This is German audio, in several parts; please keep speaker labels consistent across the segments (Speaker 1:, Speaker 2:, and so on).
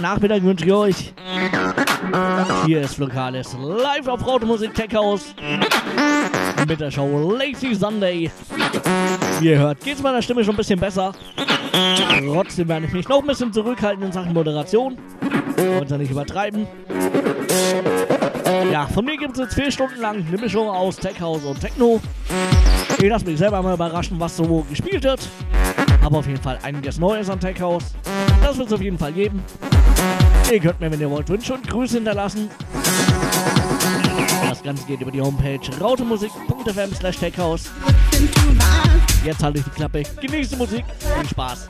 Speaker 1: Sonntagnachmittag wünsche ich euch. Hier ist Lokales live auf Automusik Tech House mit der Show Lazy Sunday. Wie ihr hört, geht es meiner Stimme schon ein bisschen besser. Trotzdem werde ich mich noch ein bisschen zurückhalten in Sachen Moderation. Und nicht übertreiben. Ja, von mir gibt es jetzt vier Stunden lang eine Mischung aus Tech House und Techno. Ich lasse mich selber mal überraschen, was so gespielt wird. Aber auf jeden Fall einiges Neues an Tech House. Das wird es auf jeden Fall geben. Ihr könnt mir, wenn ihr wollt, Wünsche und Grüße hinterlassen. Das Ganze geht über die Homepage rautemusik.fm slash techhouse. Jetzt halte ich die Klappe. Genießt die Musik. Viel Spaß.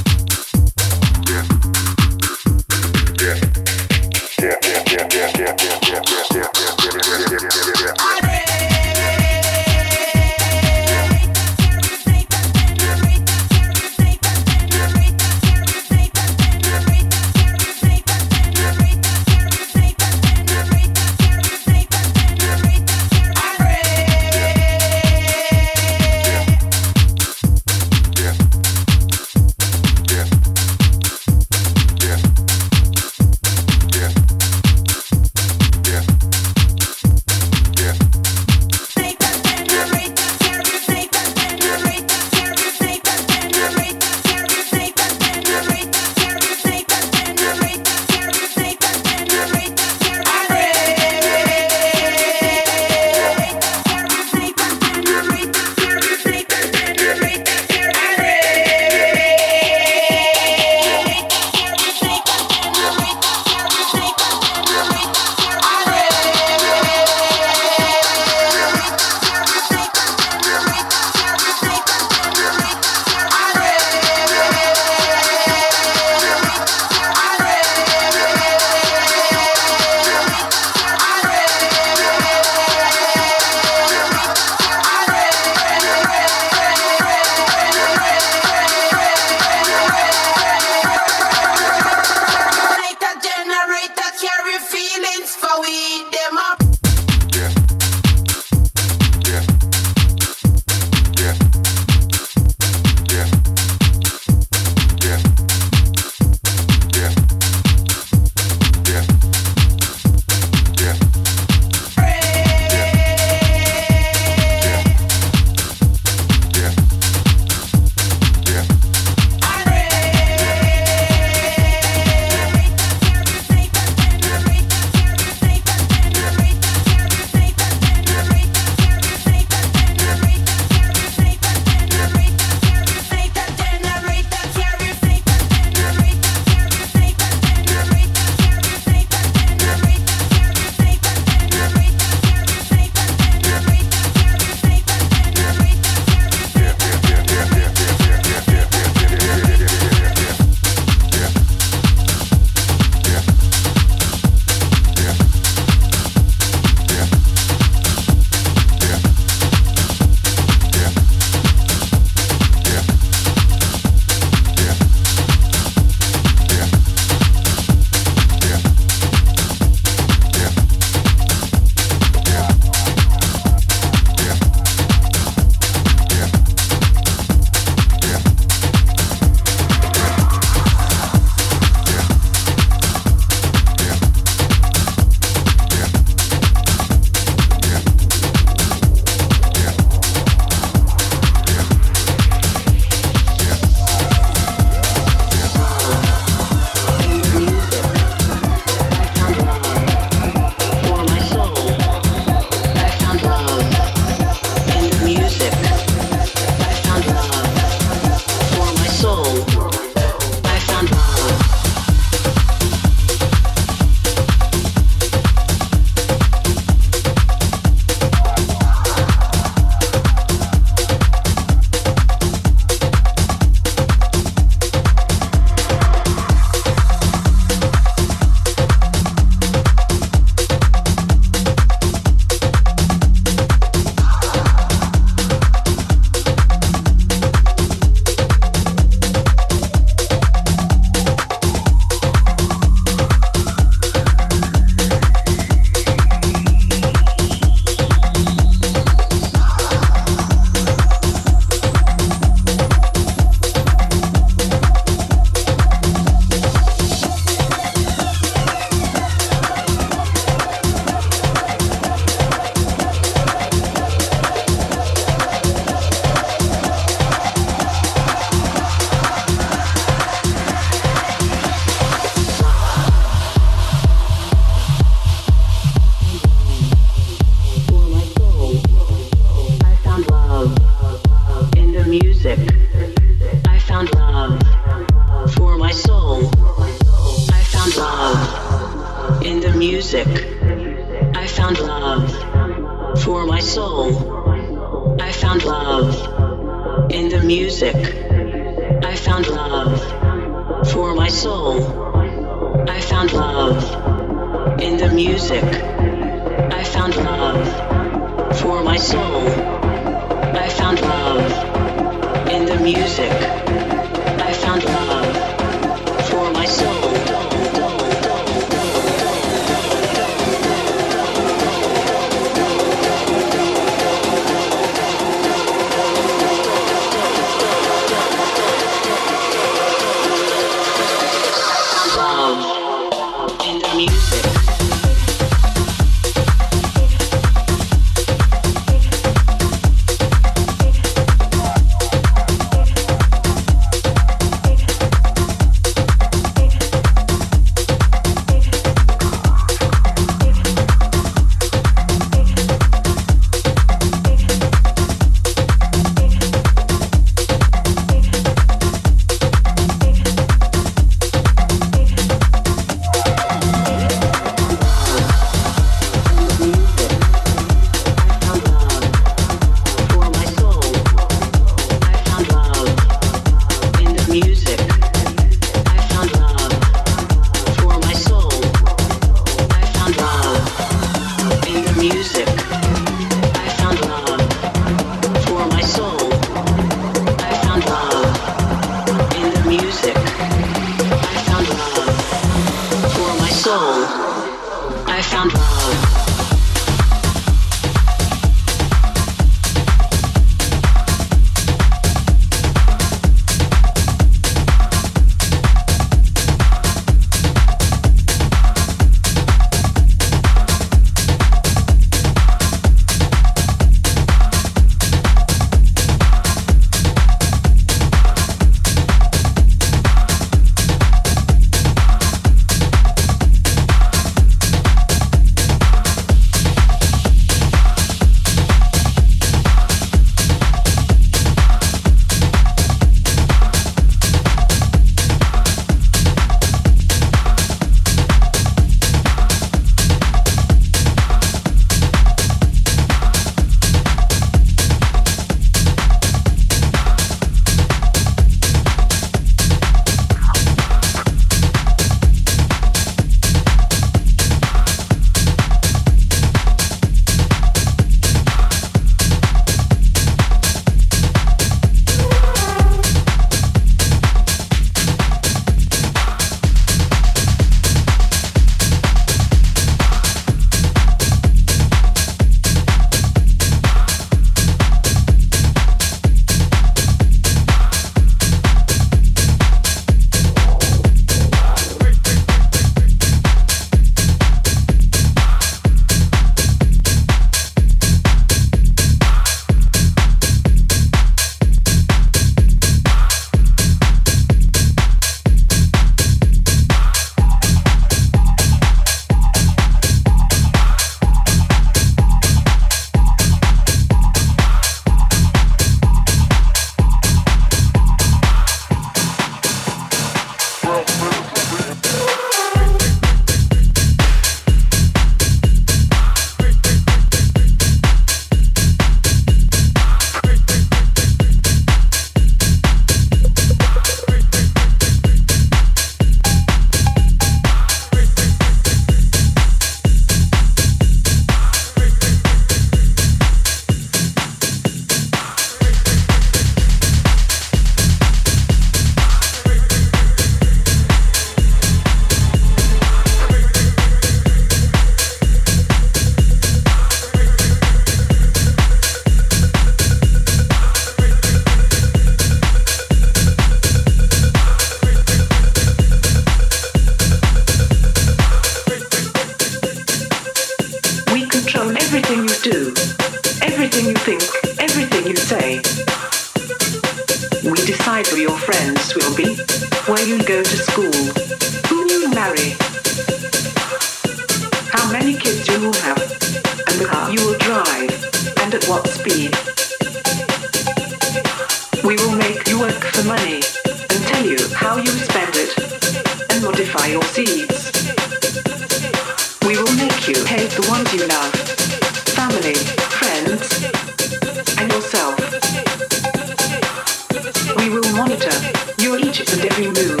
Speaker 2: Your Egypt and every move.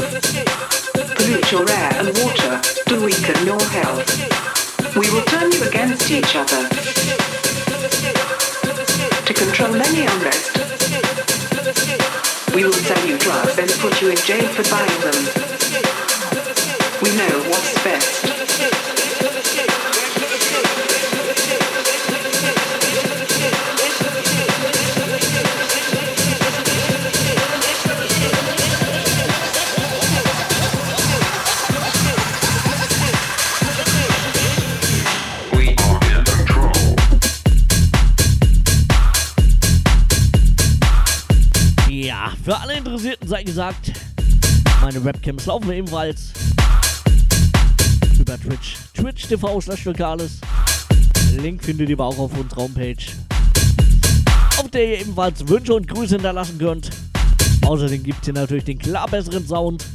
Speaker 2: Pollute your air and water to weaken your health. We will turn you against each other. To control any unrest, we will sell you drugs and put you in jail for buying them. We know what's best.
Speaker 1: Sei gesagt, meine Webcams laufen ebenfalls über Twitch. Twitch TV slash Lokales. Link findet ihr aber auch auf unserer Homepage. Auf der ihr ebenfalls Wünsche und Grüße hinterlassen könnt. Außerdem gibt es hier natürlich den klar besseren Sound.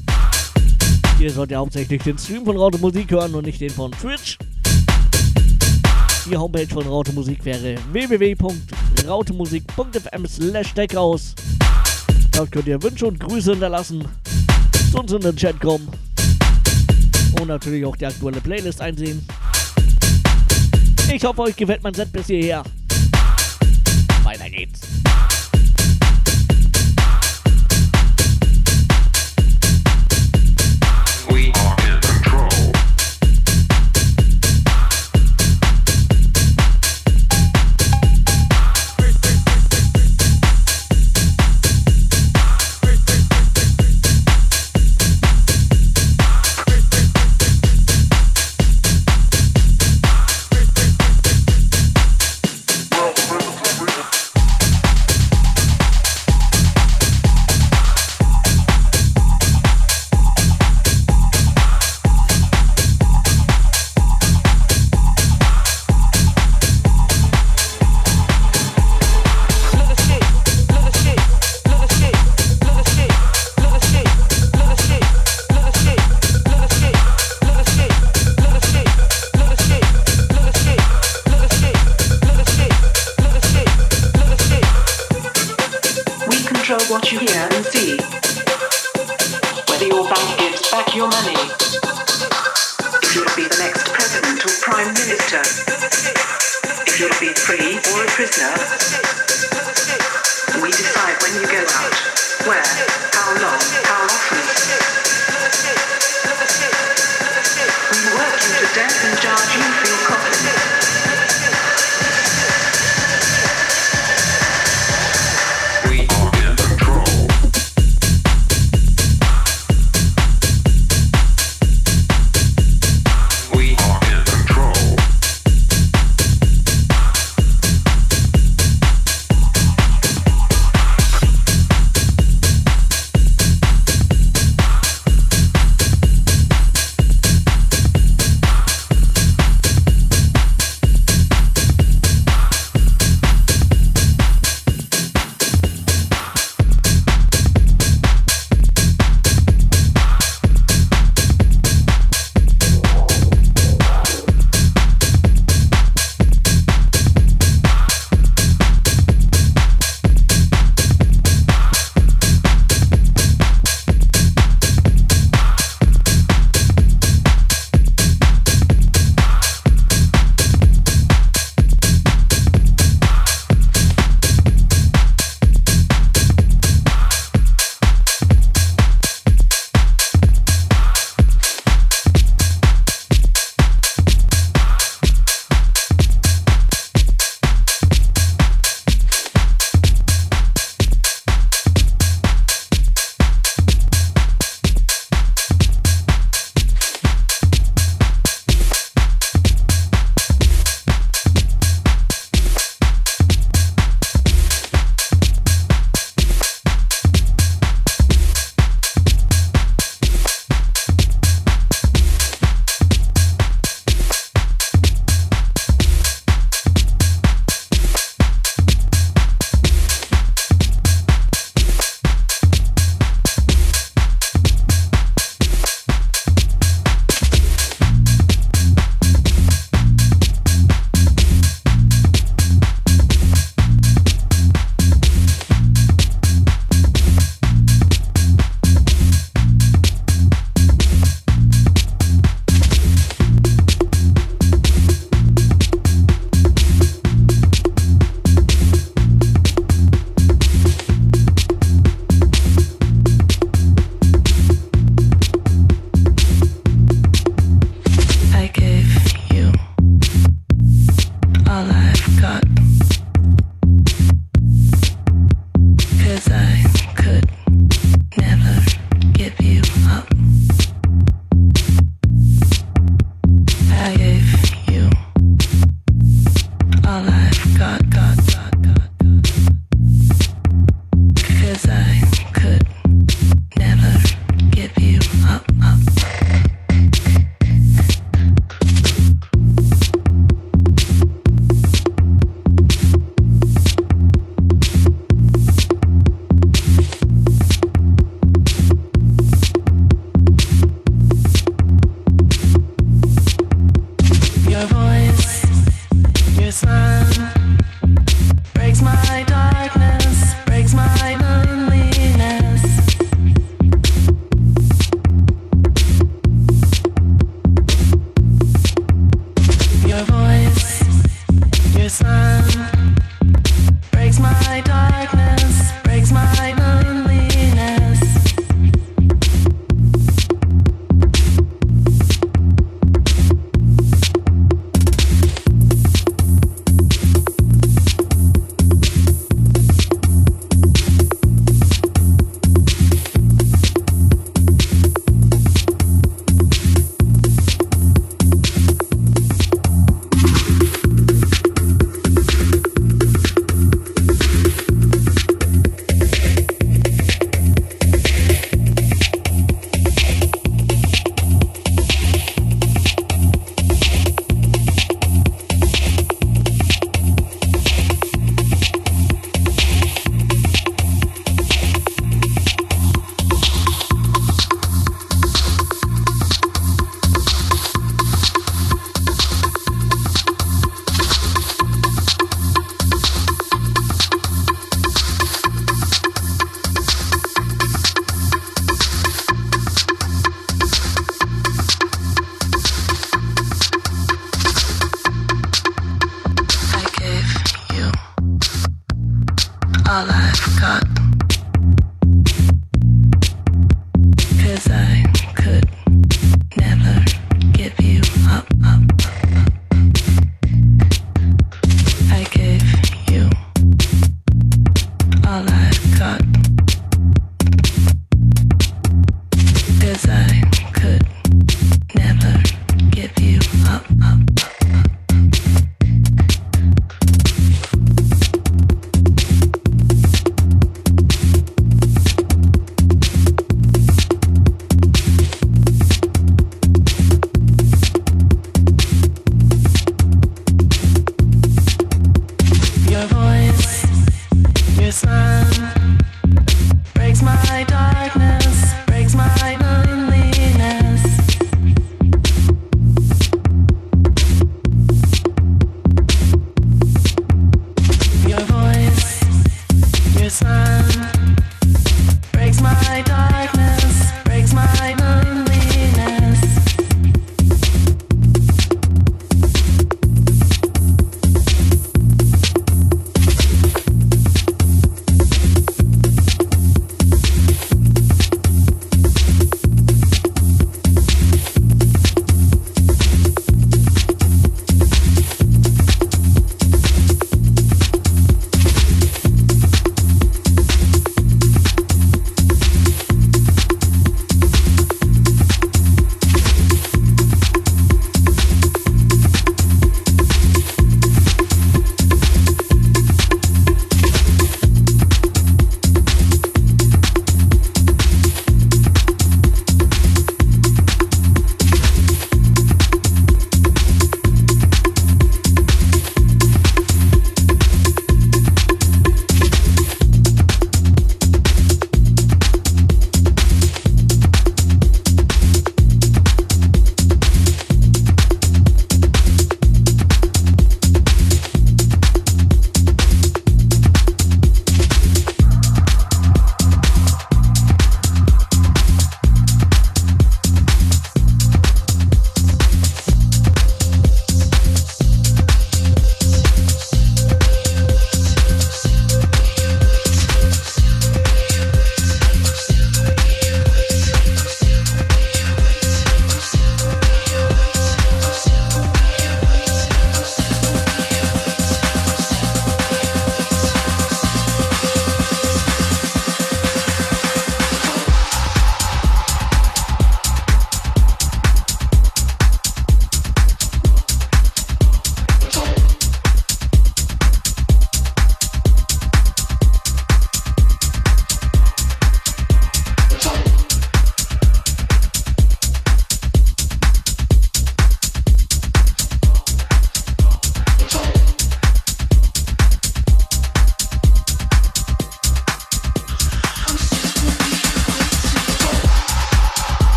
Speaker 1: Ihr sollt ja hauptsächlich den Stream von Raute Musik hören und nicht den von Twitch. Die Homepage von Raute Musik wäre www.rautemusik.fm slash deckhaus. Dort könnt ihr Wünsche und Grüße hinterlassen, zu uns in den Chat kommen und natürlich auch die aktuelle Playlist einsehen. Ich hoffe, euch gefällt mein Set bis hierher.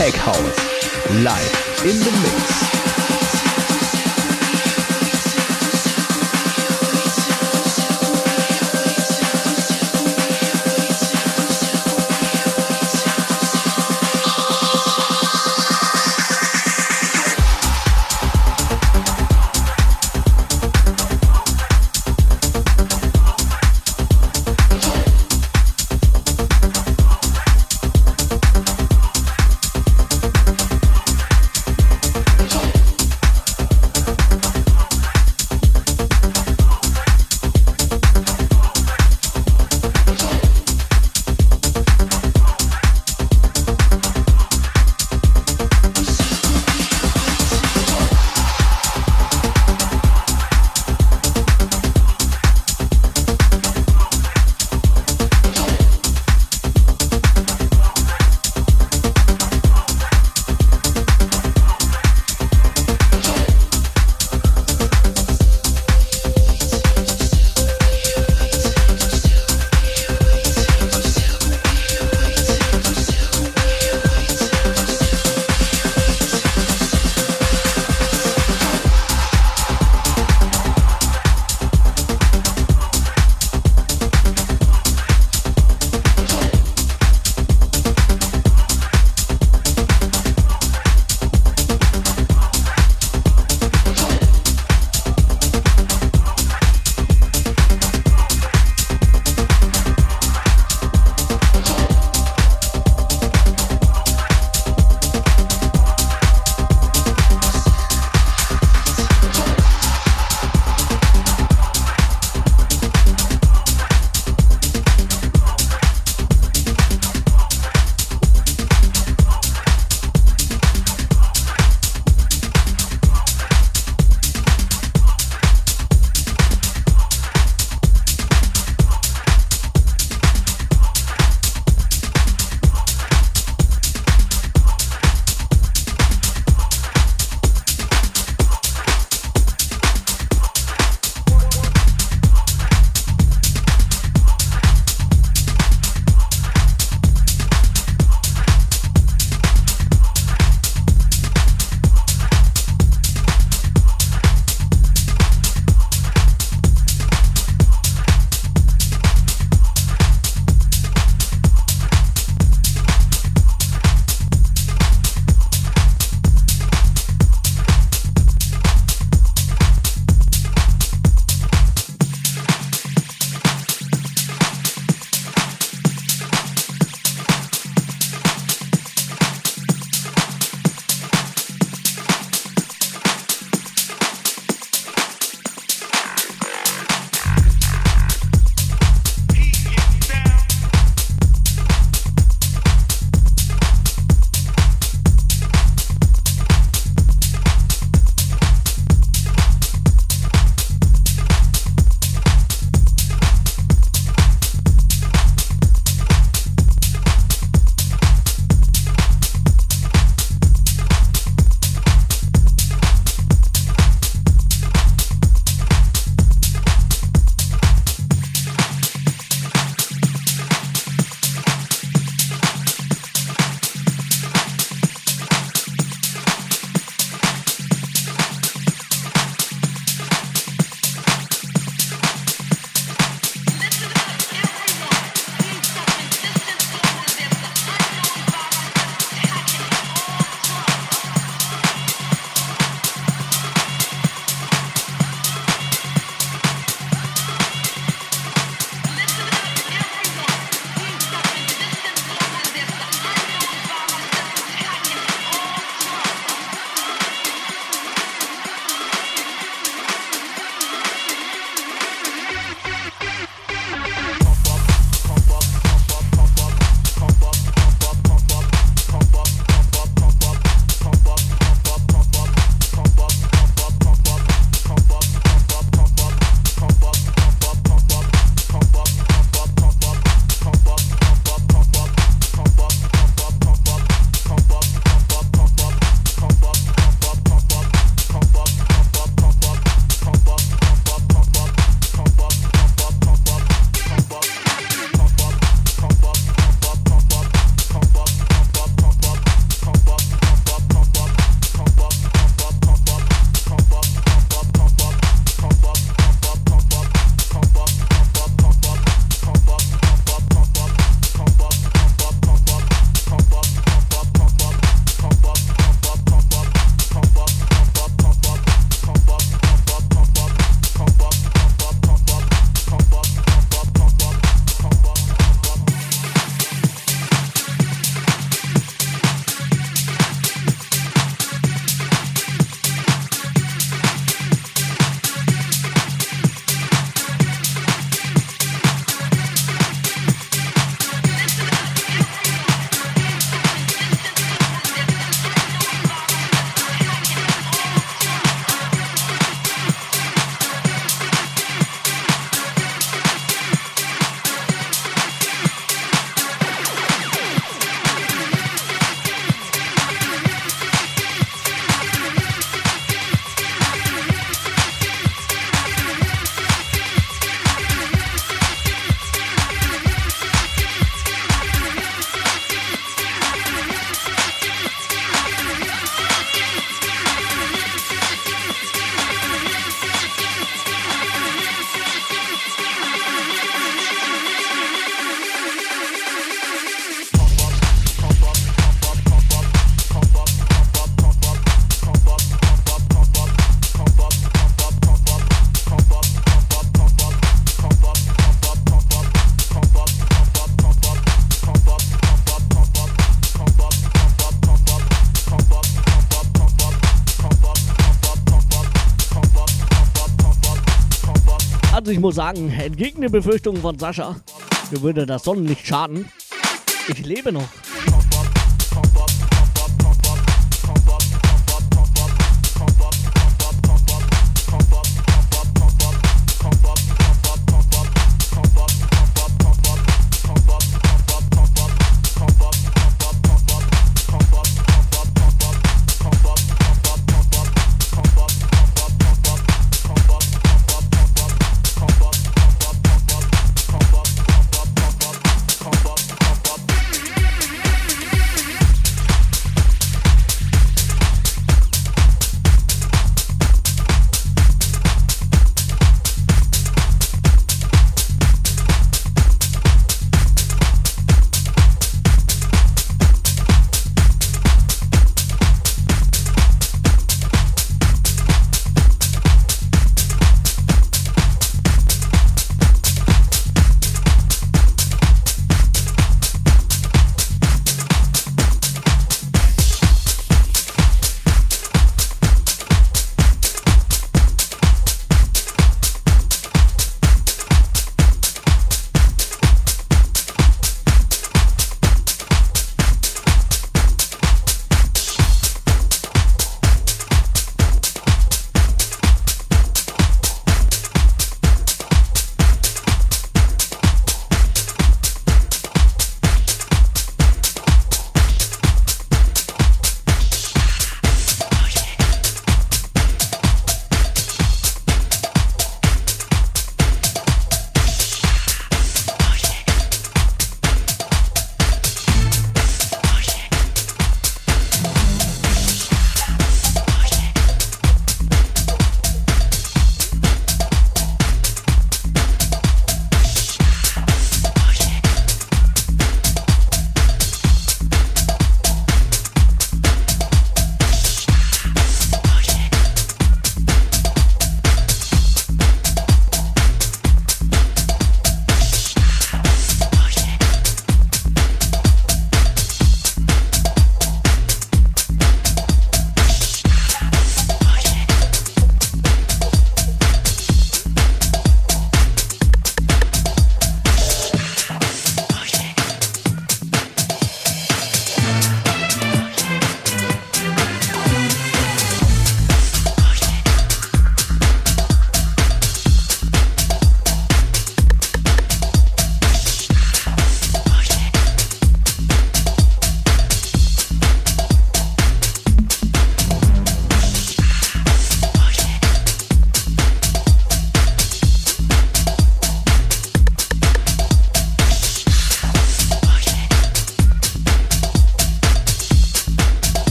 Speaker 3: Tech House.
Speaker 1: Ich muss sagen, entgegen den Befürchtungen von Sascha, mir würde das Sonnenlicht schaden. Ich lebe noch.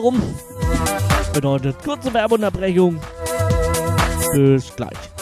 Speaker 1: Erste Stunde ist wieder rum. Bedeutet kurze Werbeunterbrechung. Bis gleich.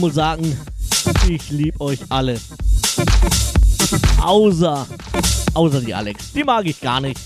Speaker 1: Muss sagen, ich liebe euch alle. Außer, außer die Alex. Die mag ich gar nicht.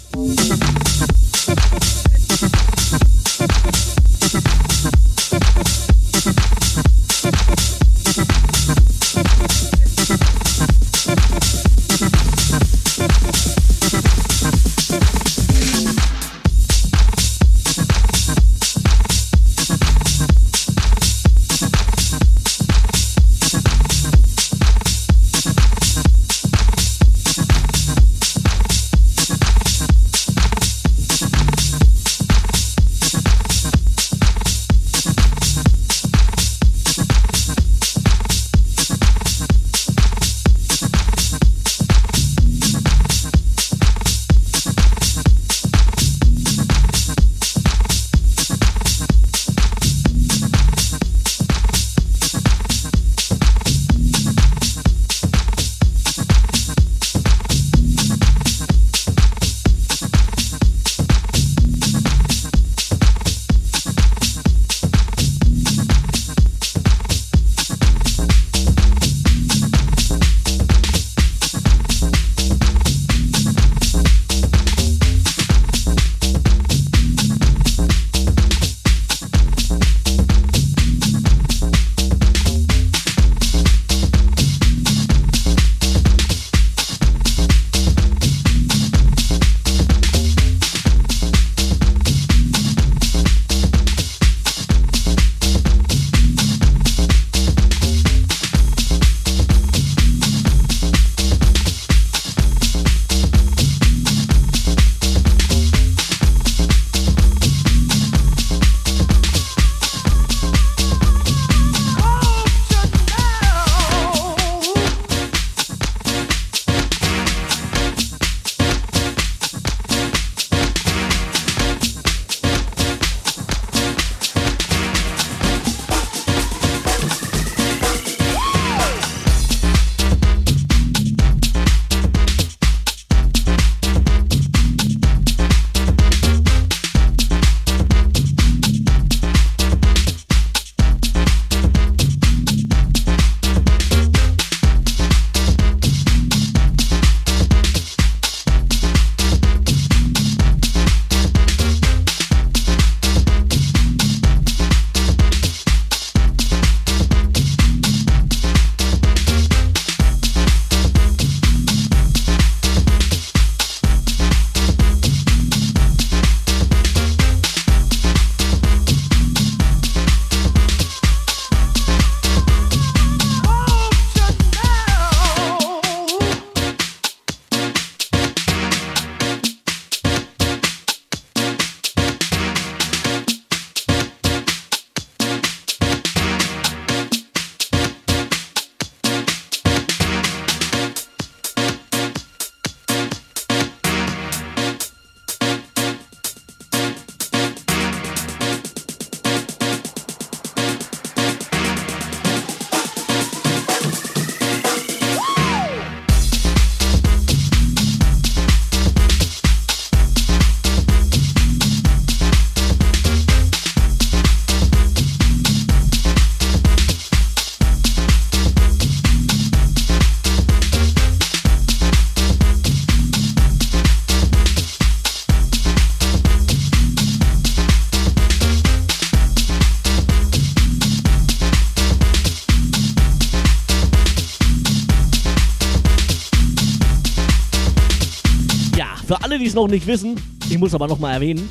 Speaker 1: Es noch nicht wissen, ich muss aber nochmal erwähnen,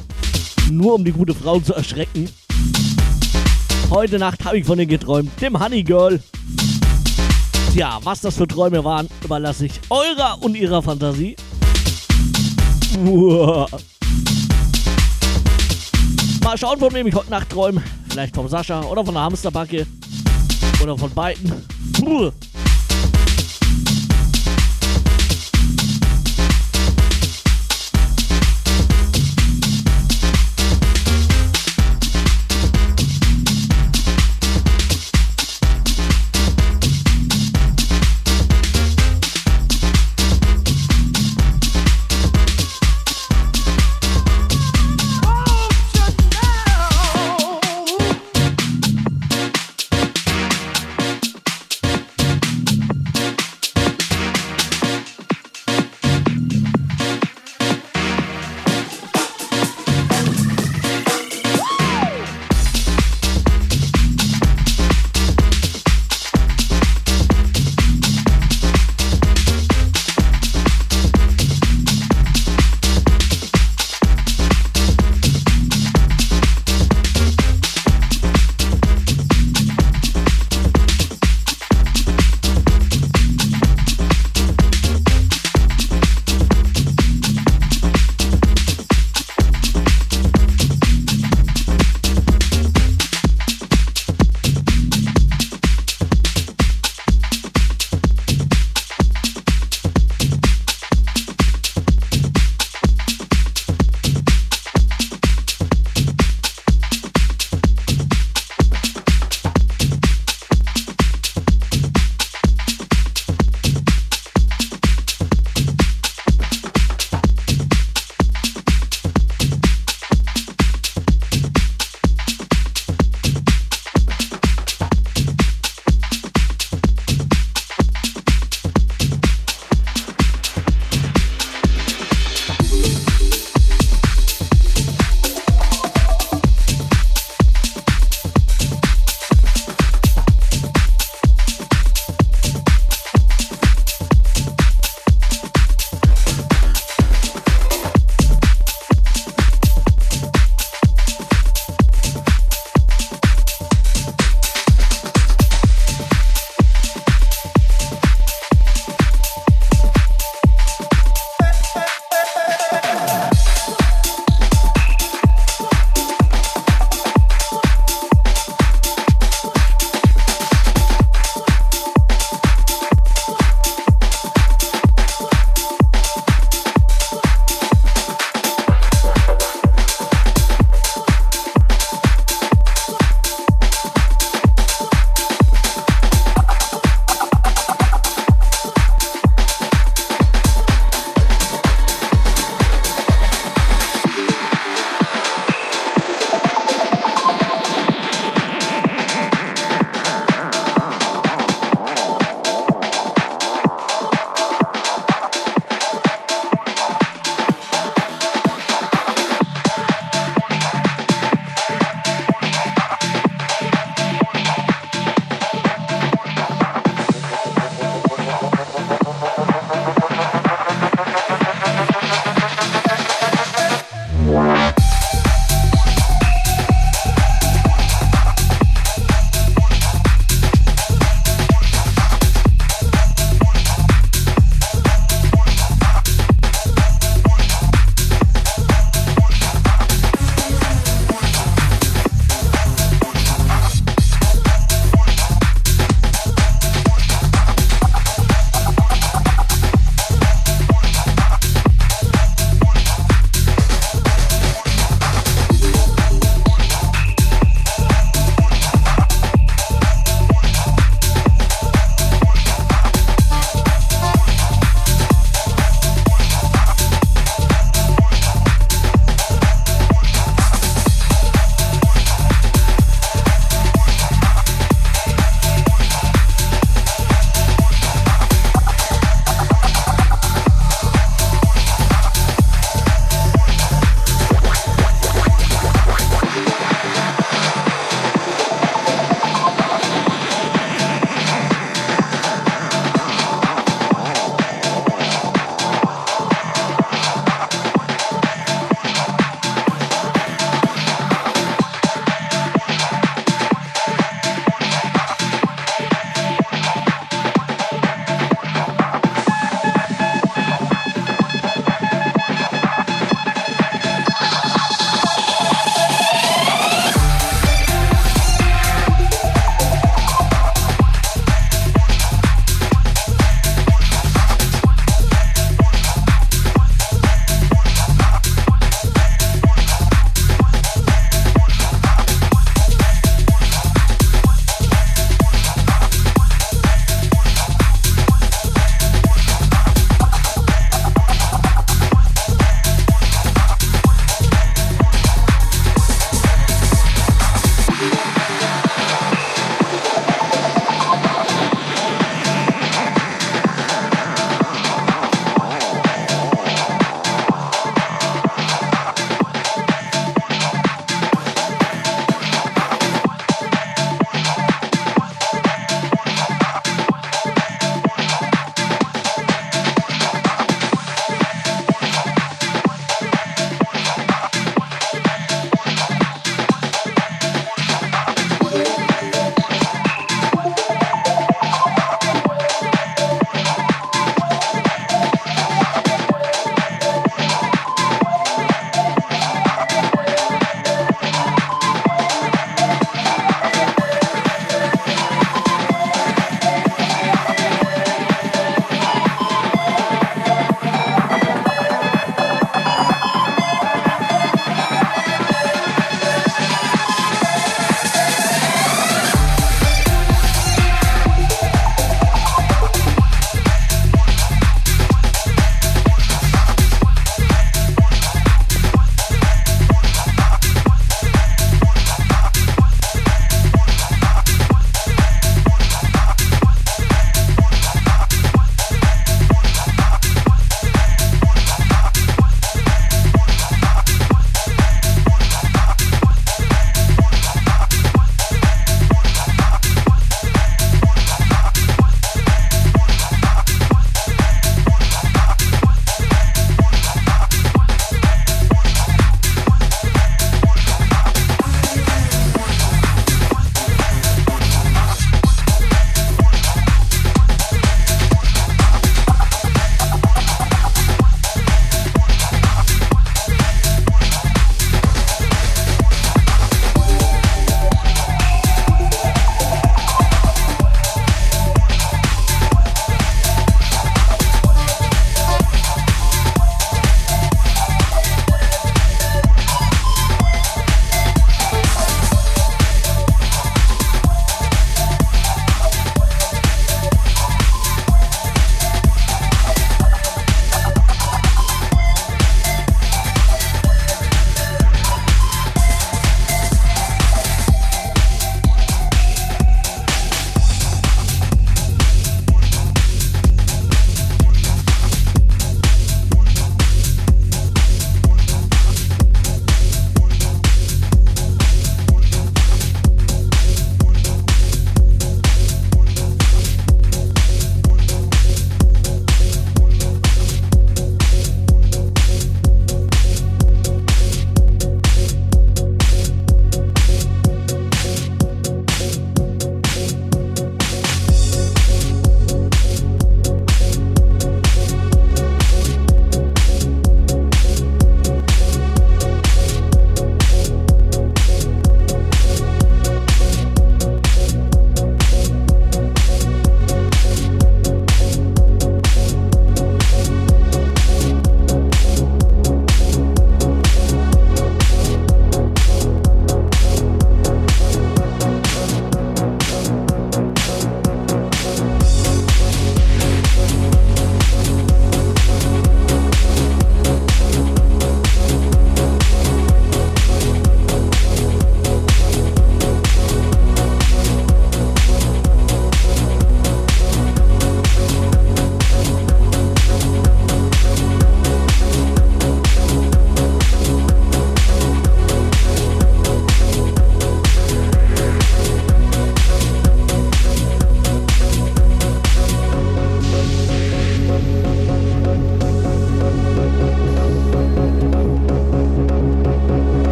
Speaker 1: nur um die gute Frau zu erschrecken. Heute Nacht habe ich von ihr geträumt, dem Honey Girl. Tja, was das für Träume waren, überlasse ich eurer und ihrer Fantasie. Uah. Mal schauen, von wem ich heute Nacht träume. Vielleicht von Sascha oder von der Hamsterbacke. Oder von beiden. Uah.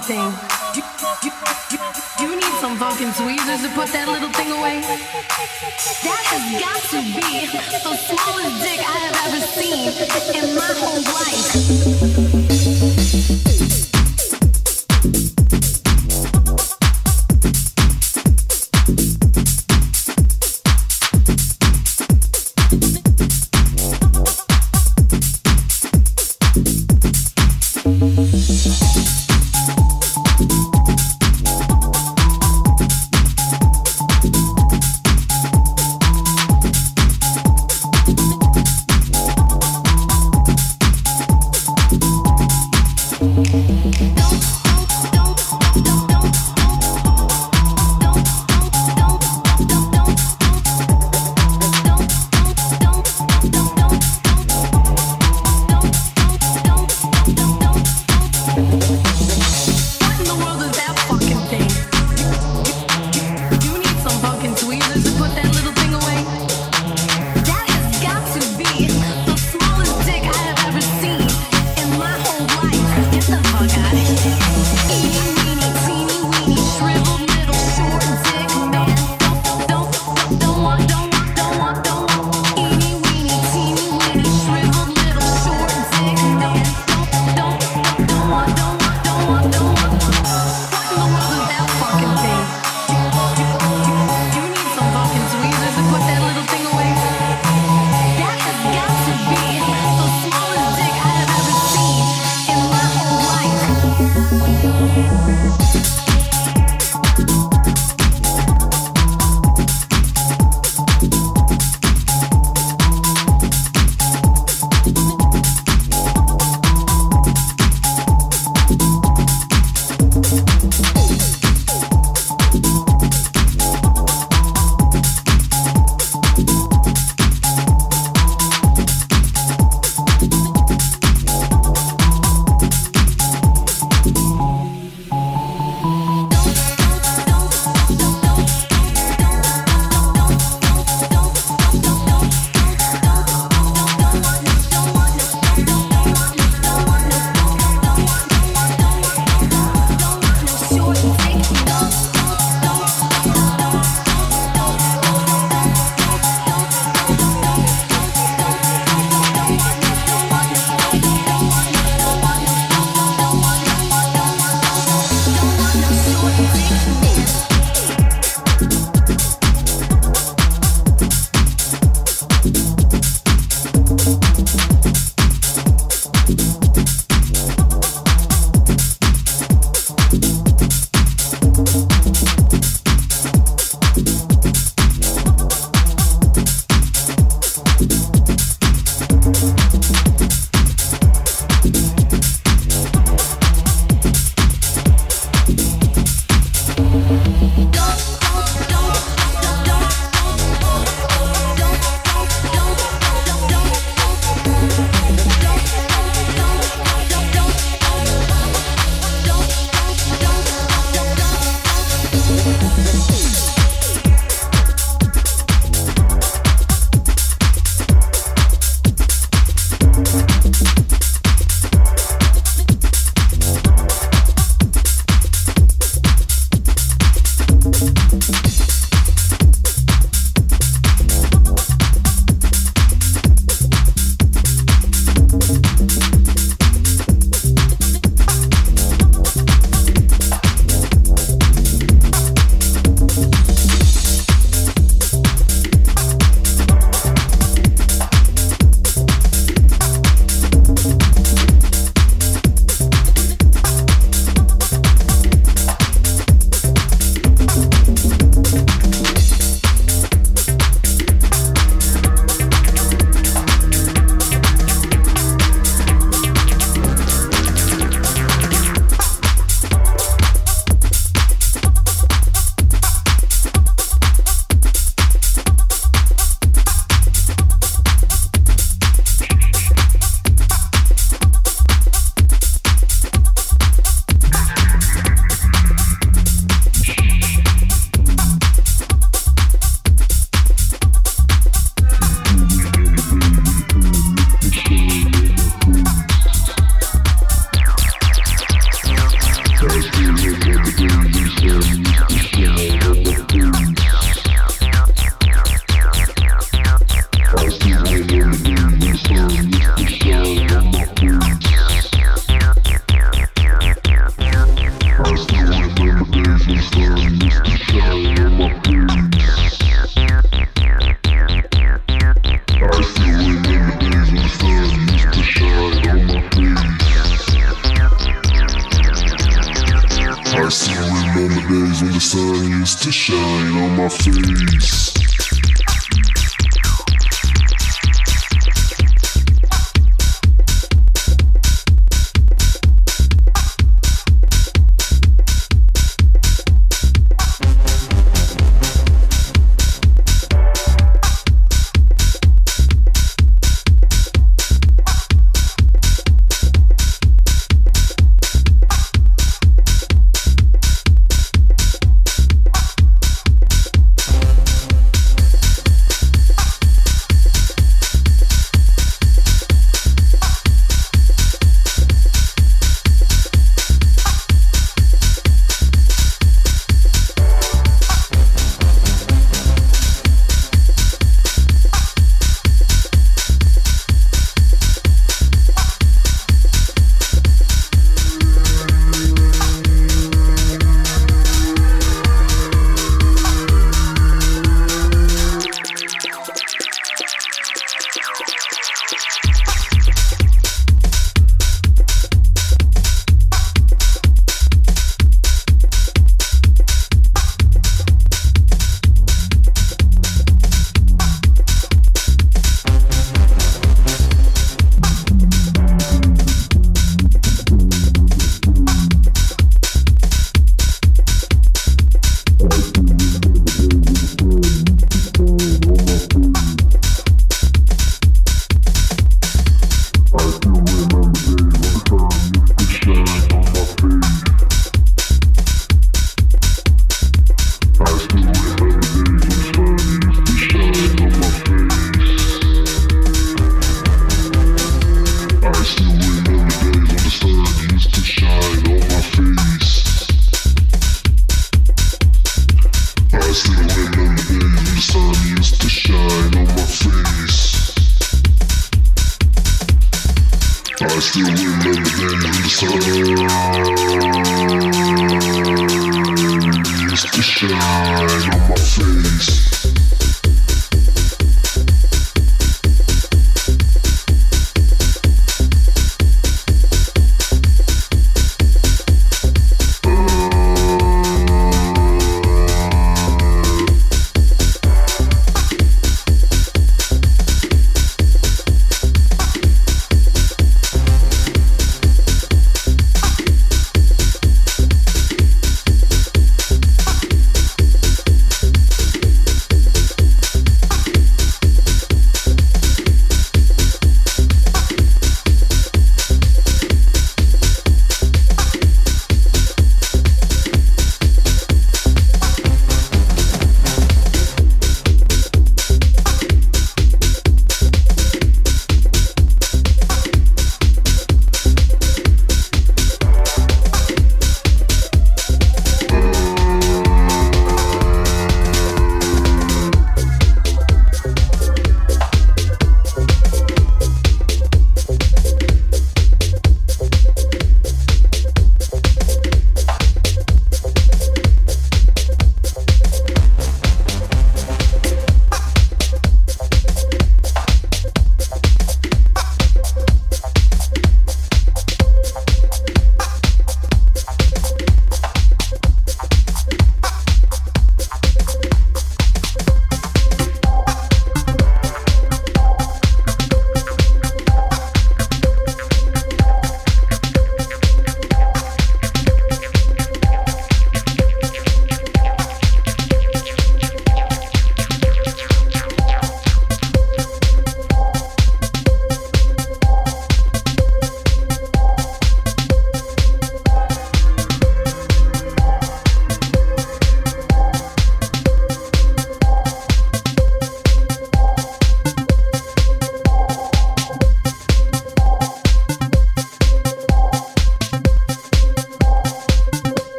Speaker 1: thing.
Speaker 4: Do, do, do, do you need some fucking tweezers to put that little thing away? That has got to be the smallest dick I have ever seen in my whole life.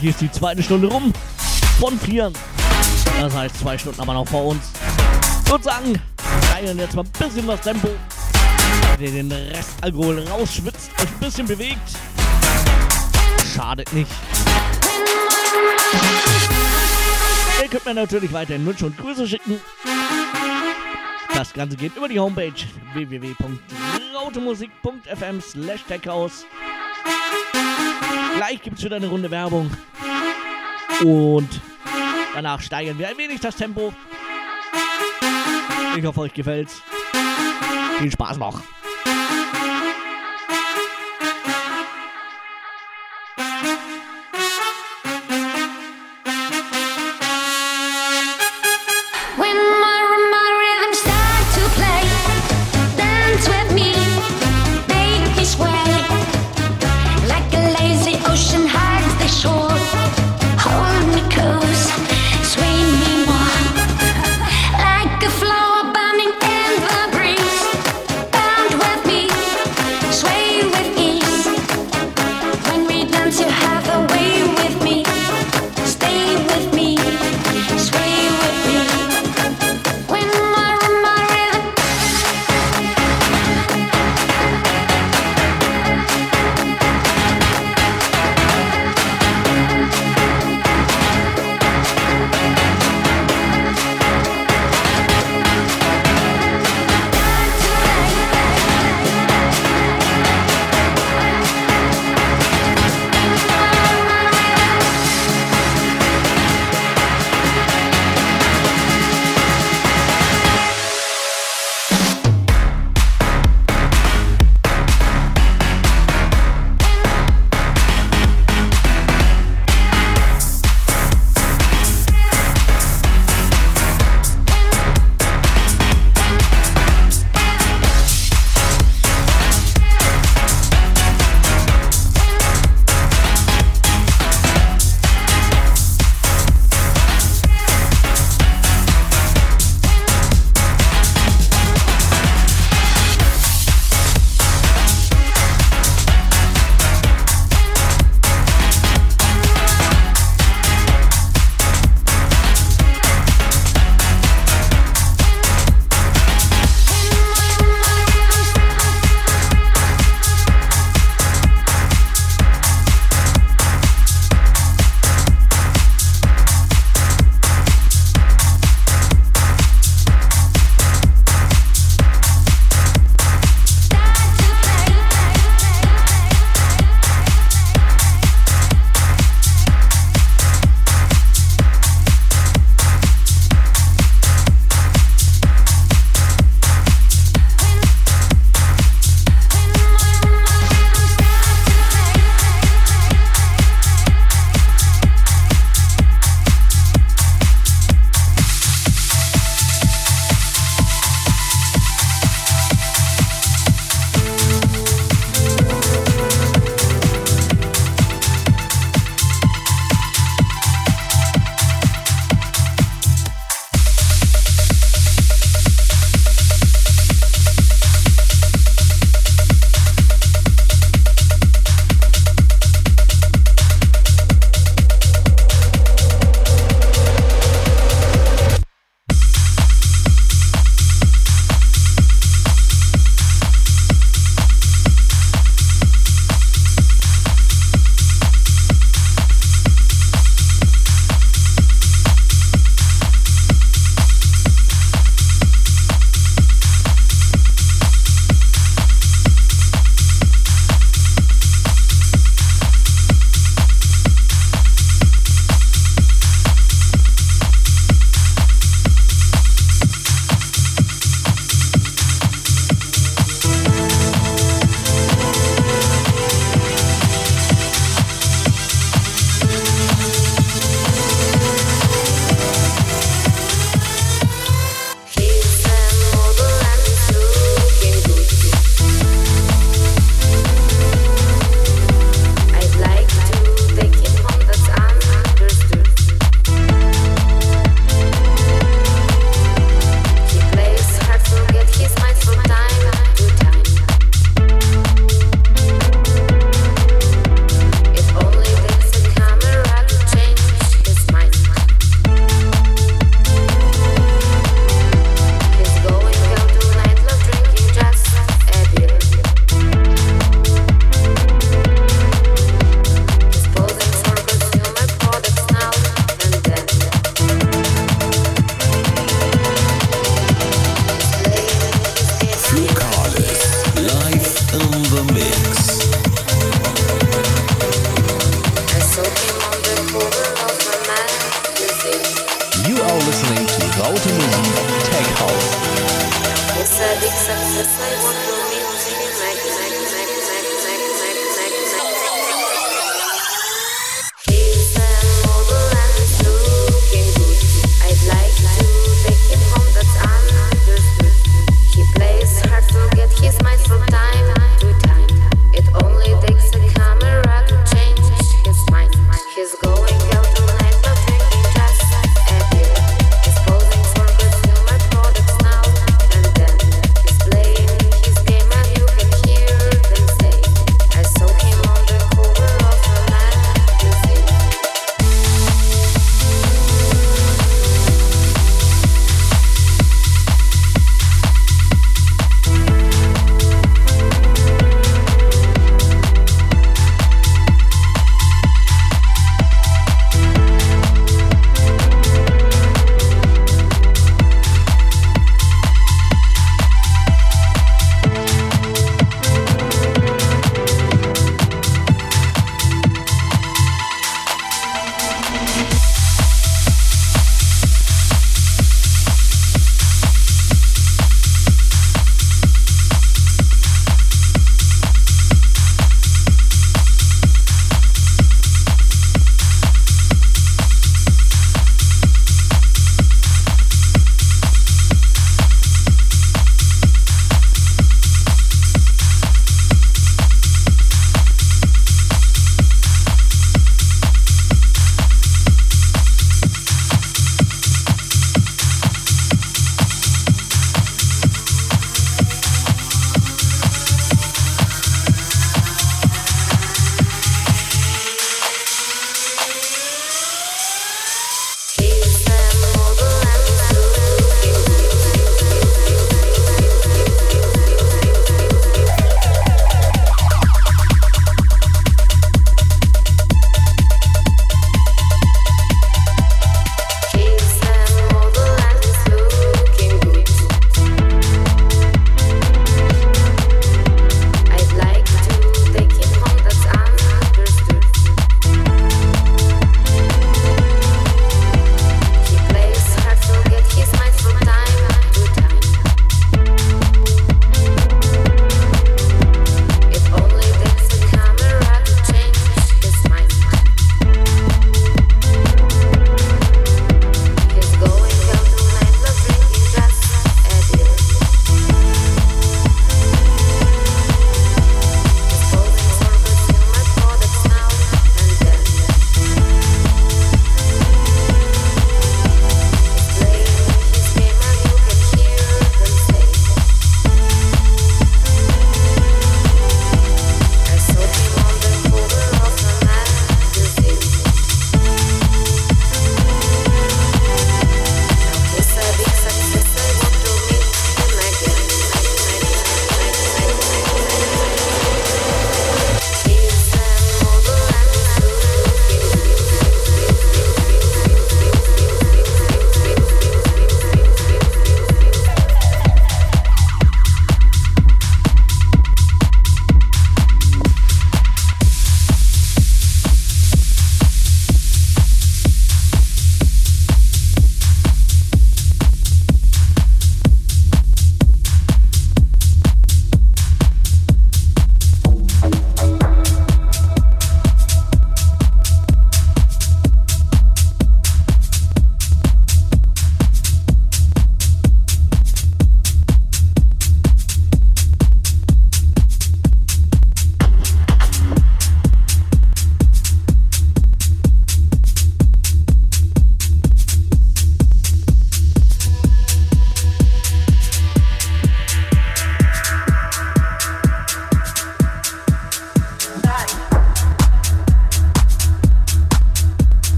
Speaker 1: Gleich ist die zweite Stunde rum von vier. Das heißt, zwei Stunden haben wir noch vor uns. Ich würde sagen, steigern jetzt mal ein bisschen das Tempo. Wenn ihr den Rest Alkohol rausschwitzt, euch ein bisschen bewegt. Schadet nicht. Ihr könnt mir natürlich weiterhin Wünsche und Grüße schicken. Das Ganze geht über die Homepage www.rautemusik.fm slash. Gleich gibt es wieder eine Runde Werbung. Und danach steigern wir ein wenig das Tempo. Ich hoffe, euch gefällt's. Viel Spaß noch.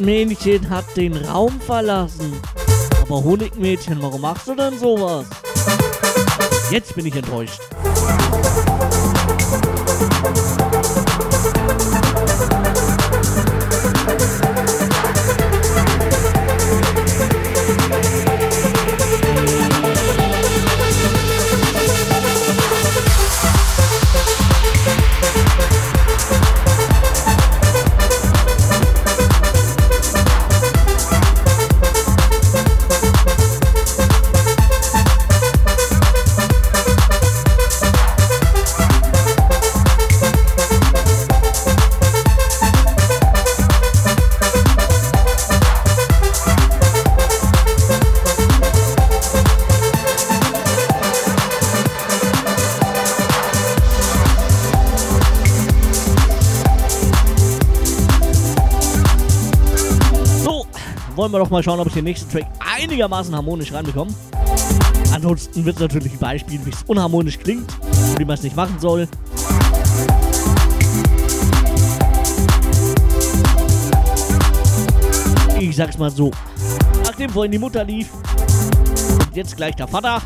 Speaker 5: Erdmännchen hat den Raum verlassen. Aber Honigmädchen, warum machst du denn sowas? Jetzt bin ich enttäuscht. Wollen wir doch mal schauen, ob ich den nächsten Track einigermaßen harmonisch reinbekomme. Ansonsten wird natürlich ein Beispiel, wie es unharmonisch klingt und wie man es nicht machen soll. Ich sag's mal so. Nachdem vorhin die Mutter lief, kommt jetzt gleich der Vater.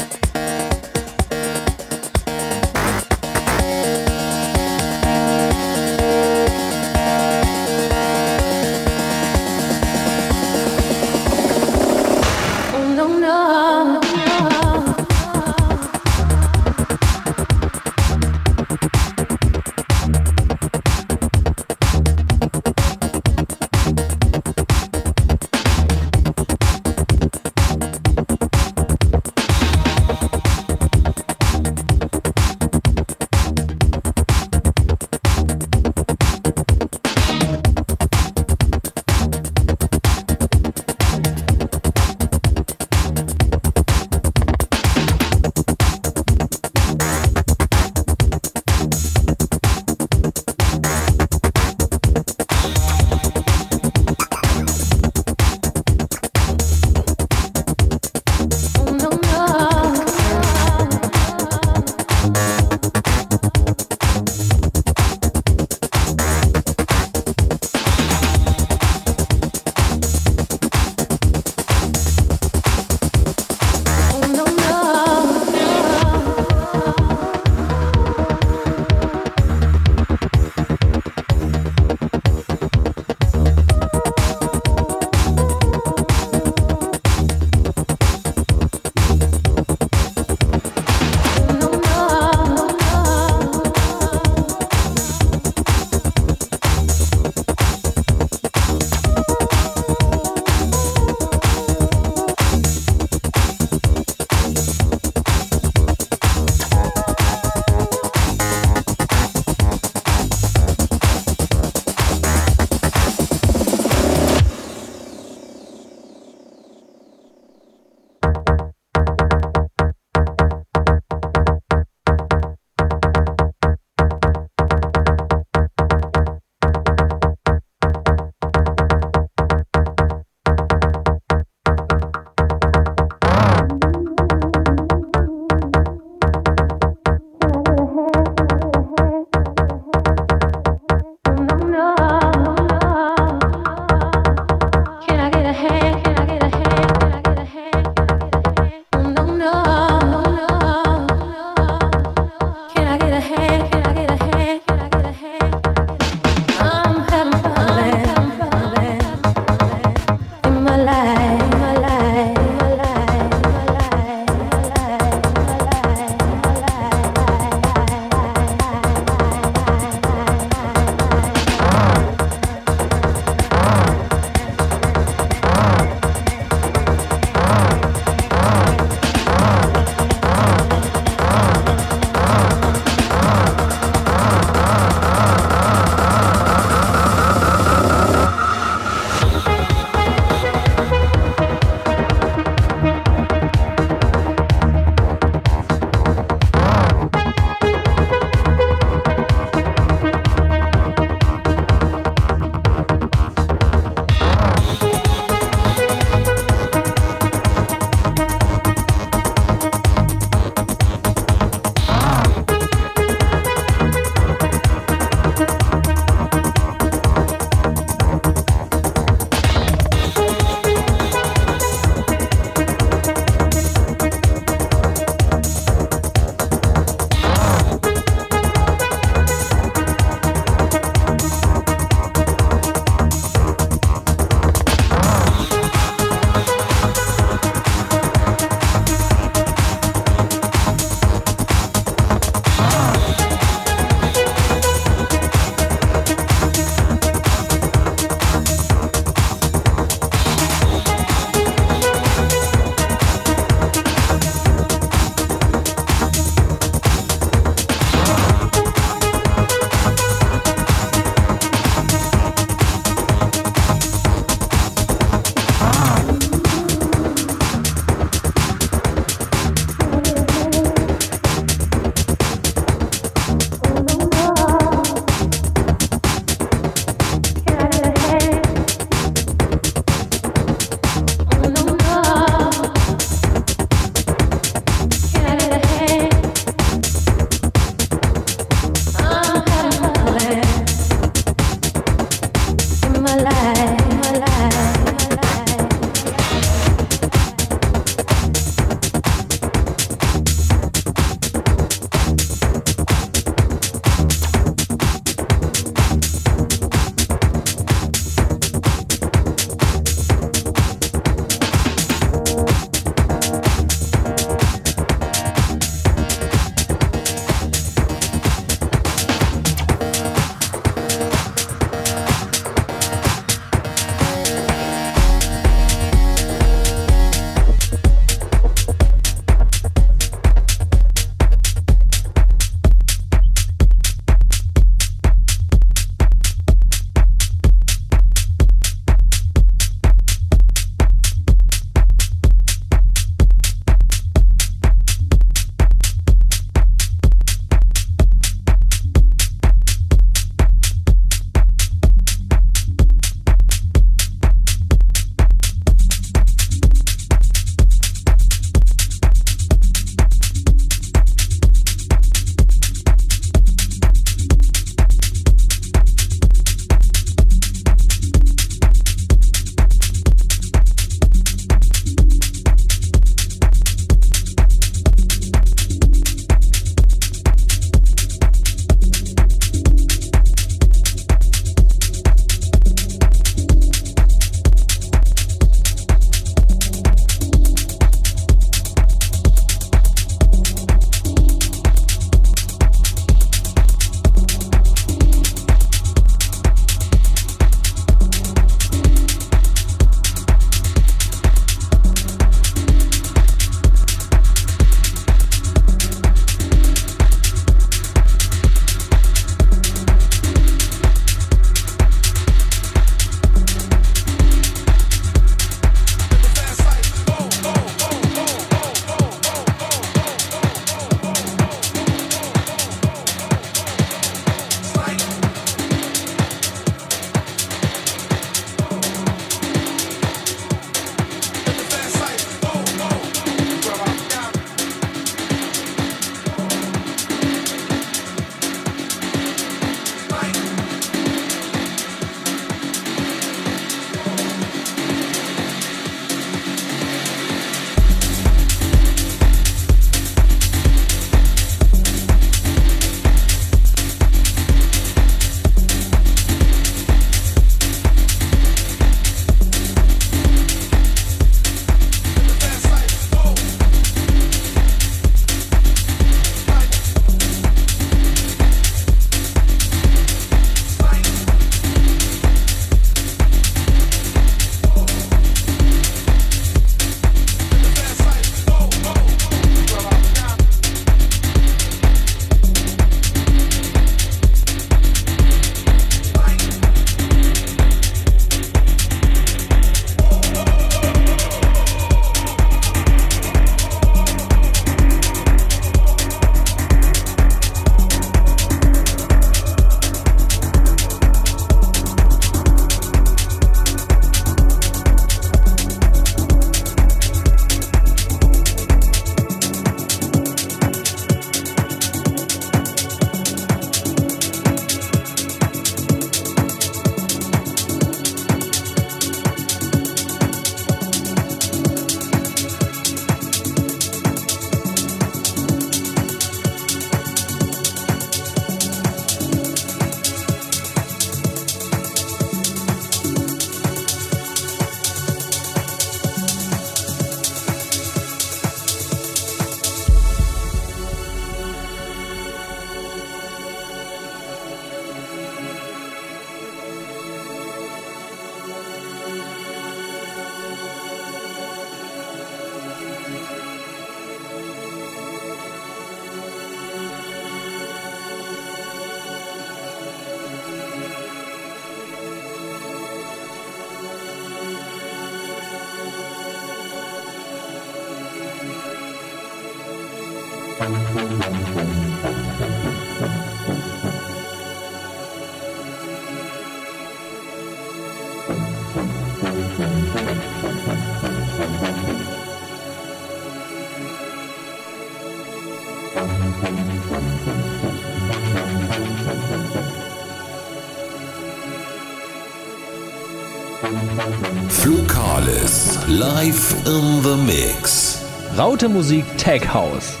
Speaker 6: Live in the mix.
Speaker 3: Raute Musik Tech House.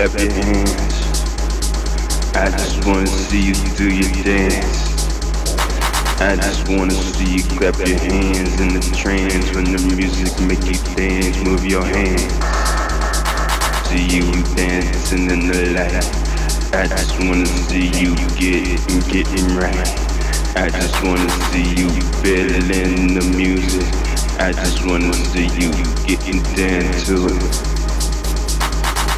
Speaker 7: Clap your hands. I just wanna see you do your dance. I just wanna see you clap your hands in the trance when the music make you dance. Move your hands. See you dancing in the light. I just wanna see you get getting, getting right. I just wanna see you feeling the music. I just wanna see you getting down to it.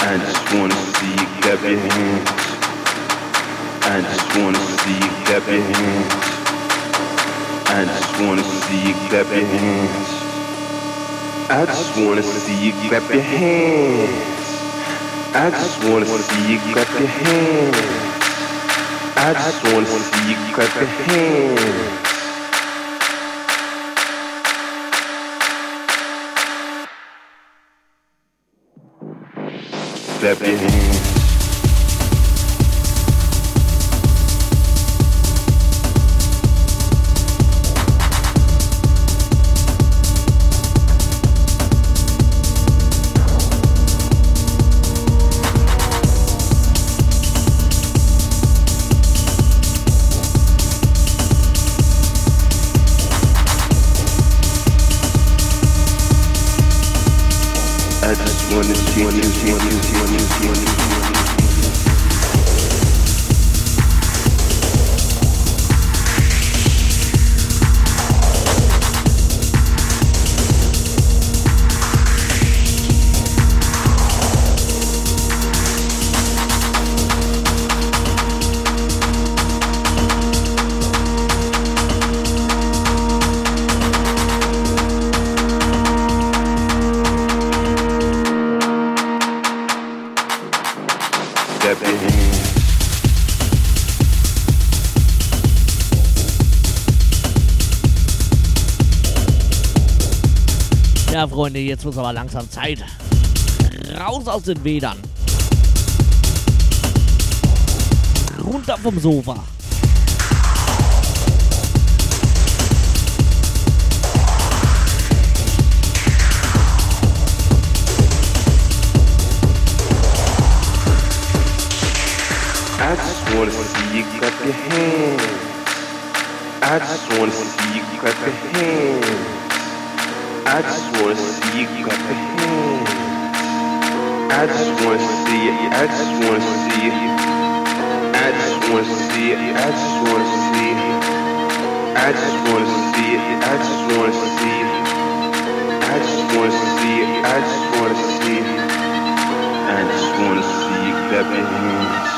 Speaker 7: I just wanna see you clap your hands. I just wanna see you clap your hands. I just wanna see you clap your hands. I just wanna see you clap your hands. I just wanna see you clap your hands. I just wanna see you clap your hands. clap your hands. one is one is one is one Thank you.
Speaker 1: Ja, Freunde, jetzt muss aber langsam Zeit. Raus aus den Wedern. Runter vom Sofa.
Speaker 7: I just wanna see you clap your hands. I just wanna see you clap your hands. I just I just wanna see it. I just wanna see it. I just wanna see it. I just wanna see it. I just wanna see it. I just wanna see it. I just wanna see it. I just wanna see it. I just wanna see you clap hands.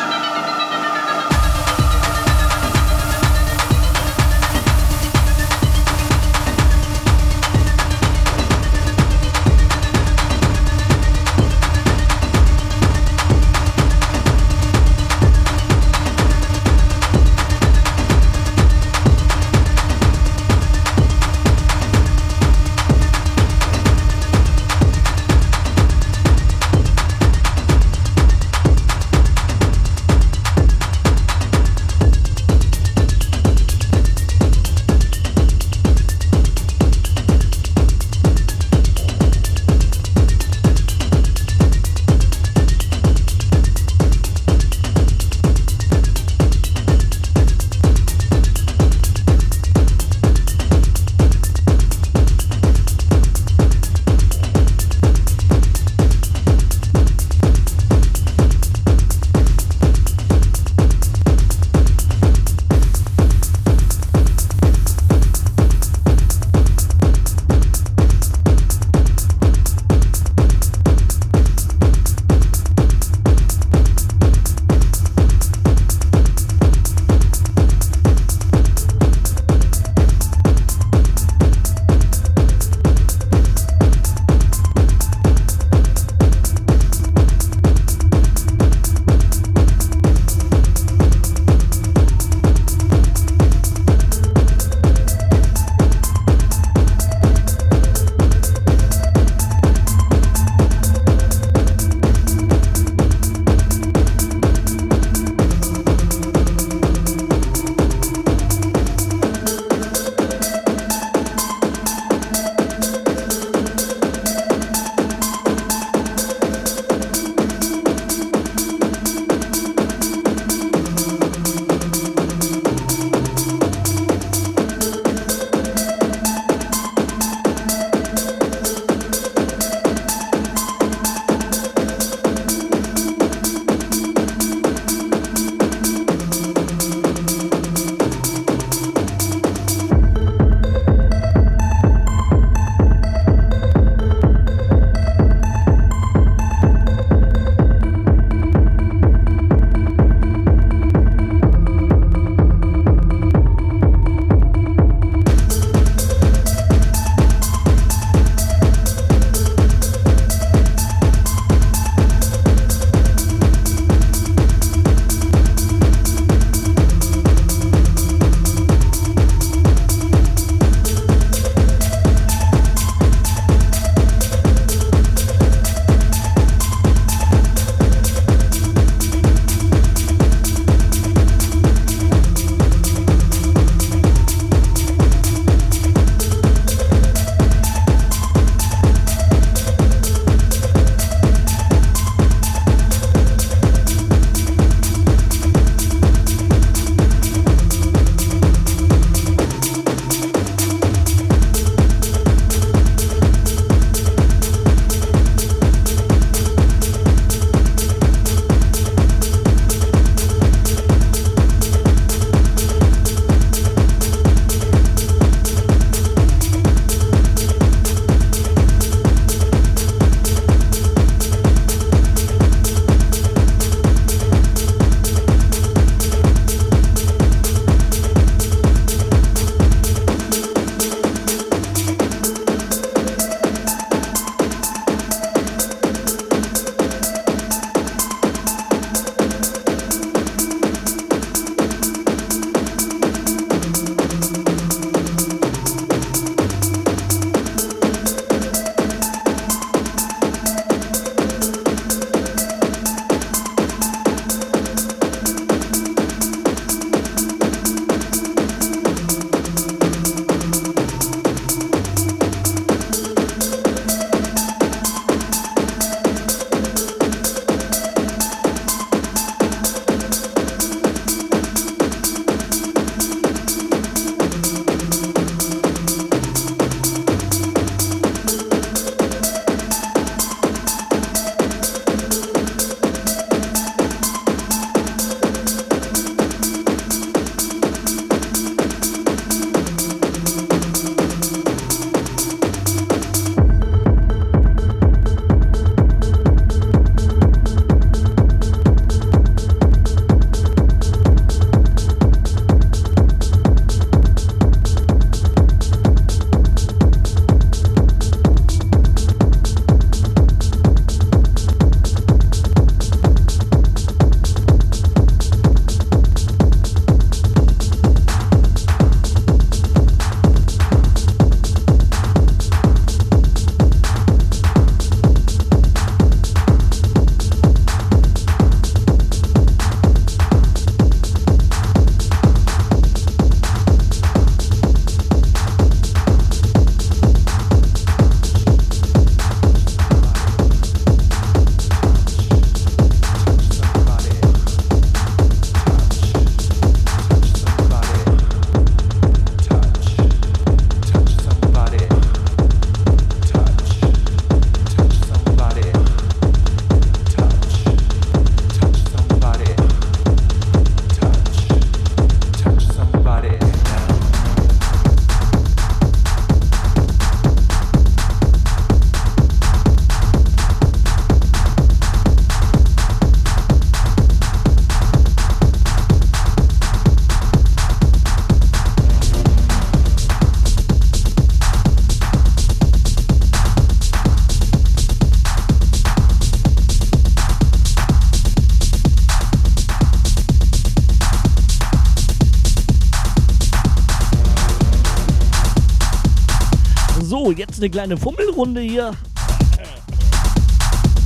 Speaker 8: Eine kleine Fummelrunde hier.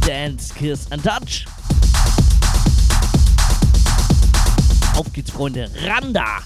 Speaker 8: Dance, Kiss and Touch. Auf geht's, Freunde. Randa.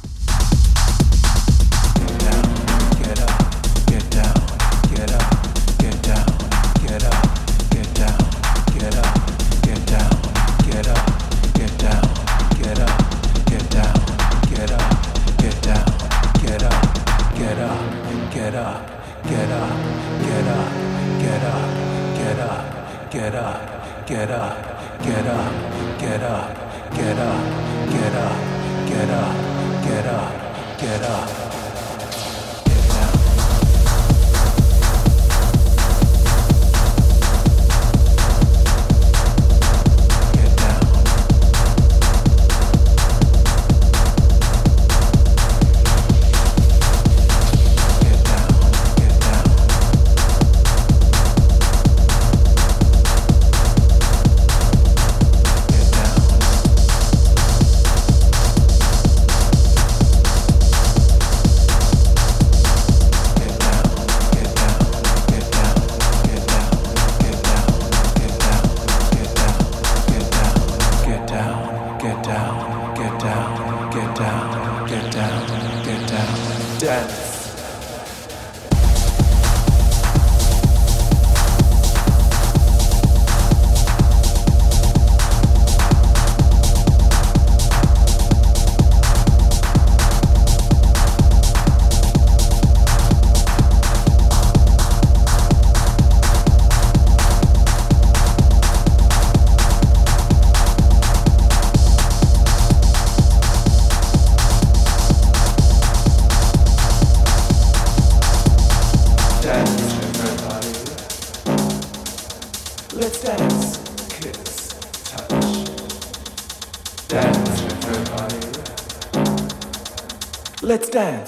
Speaker 9: stands.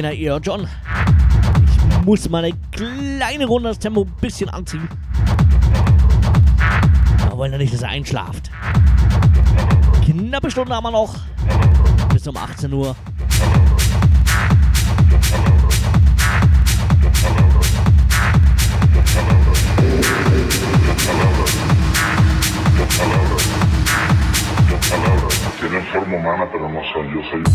Speaker 1: Ja, Kinder, ihr schon. Ich muss mal eine kleine Runde das Tempo ein bisschen anziehen. Wir wollen ja nicht, dass ihr einschlaft. Knappe Stunde haben wir noch. Bis um 18 Uhr.
Speaker 9: Tienen forma humana, pero no soy yo, soy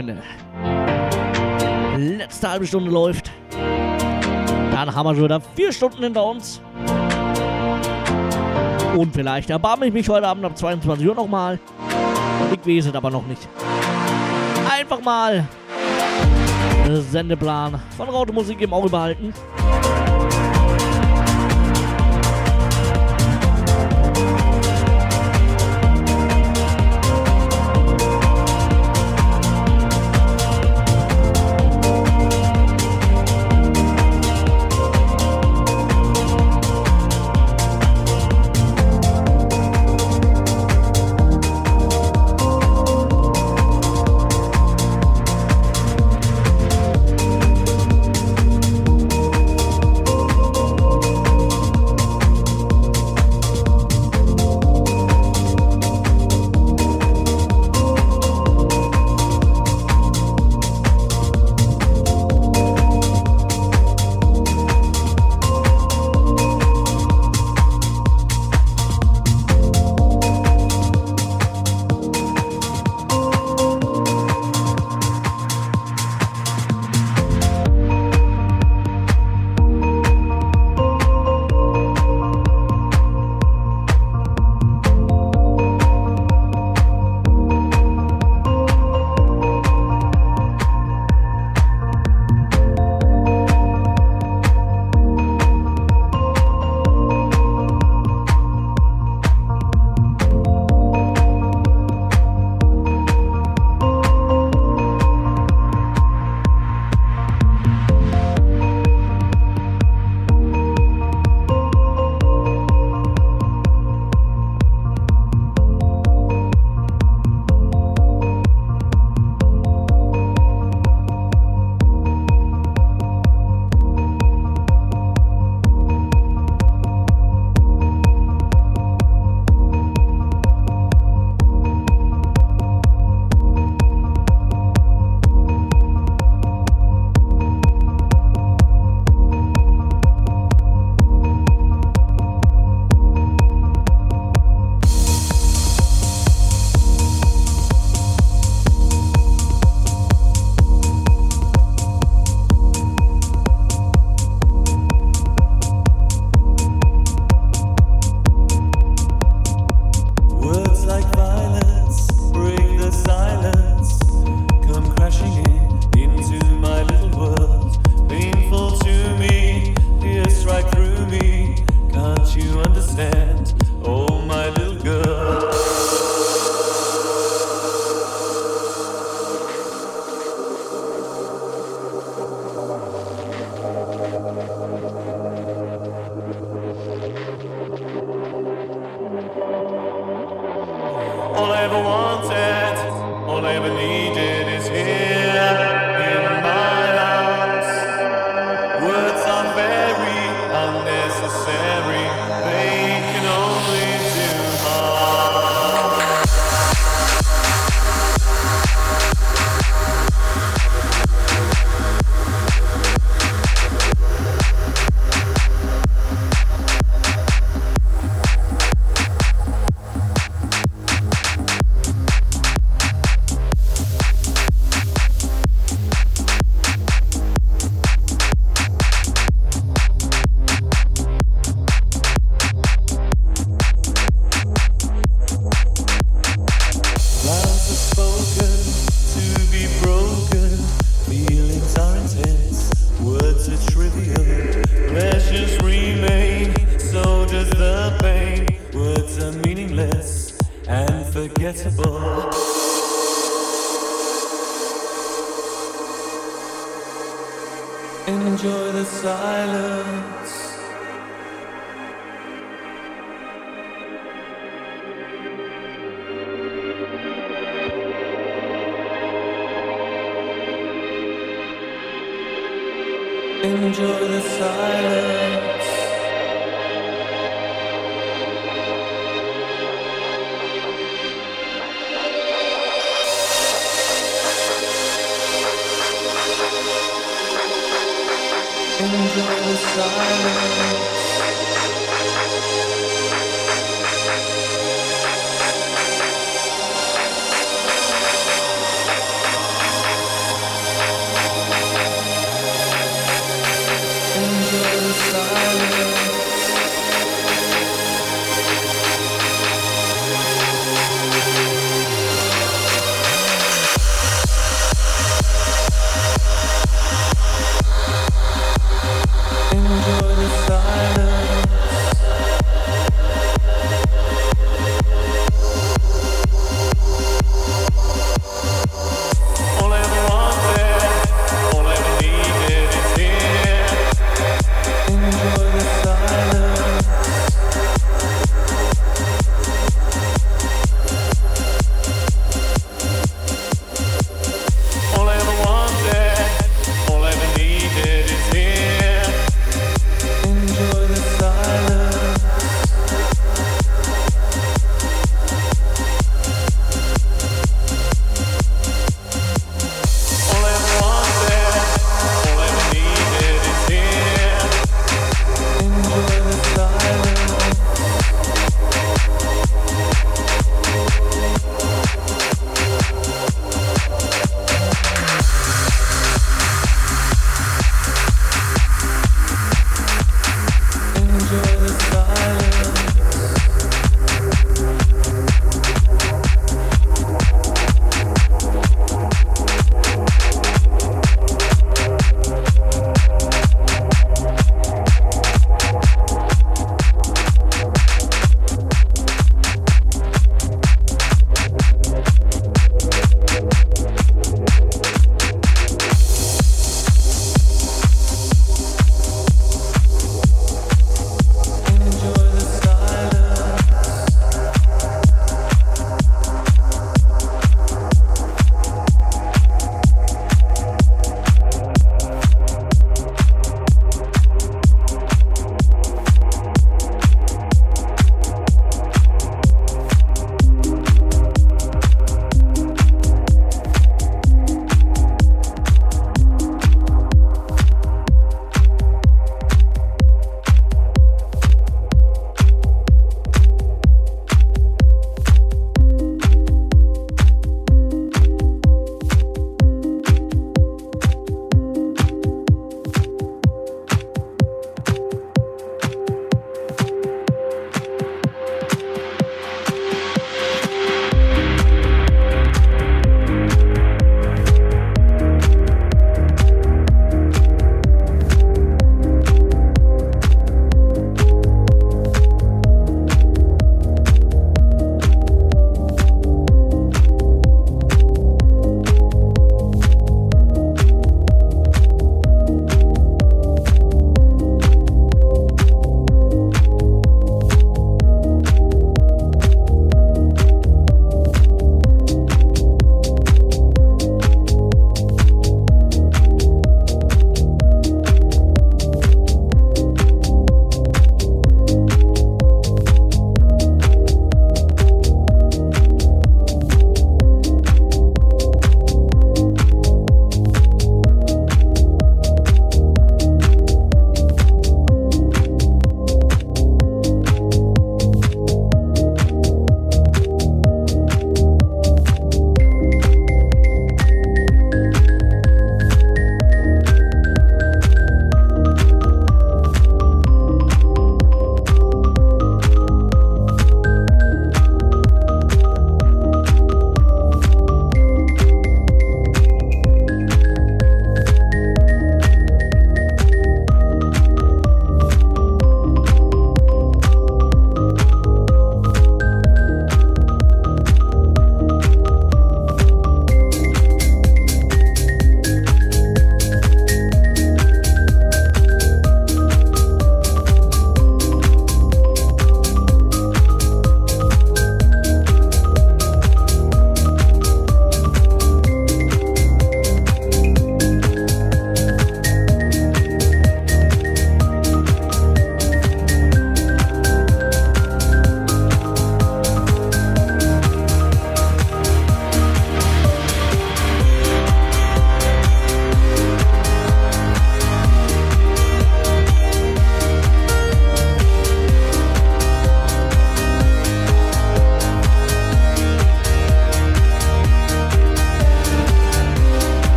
Speaker 10: Freunde. Letzte halbe Stunde läuft. Dann haben wir schon wieder vier Stunden hinter uns. Und vielleicht erbarme ich mich heute Abend ab 22 Uhr nochmal. Ich weiß es aber noch nicht. Einfach mal Sendeplan von Rautomusik im Auge behalten.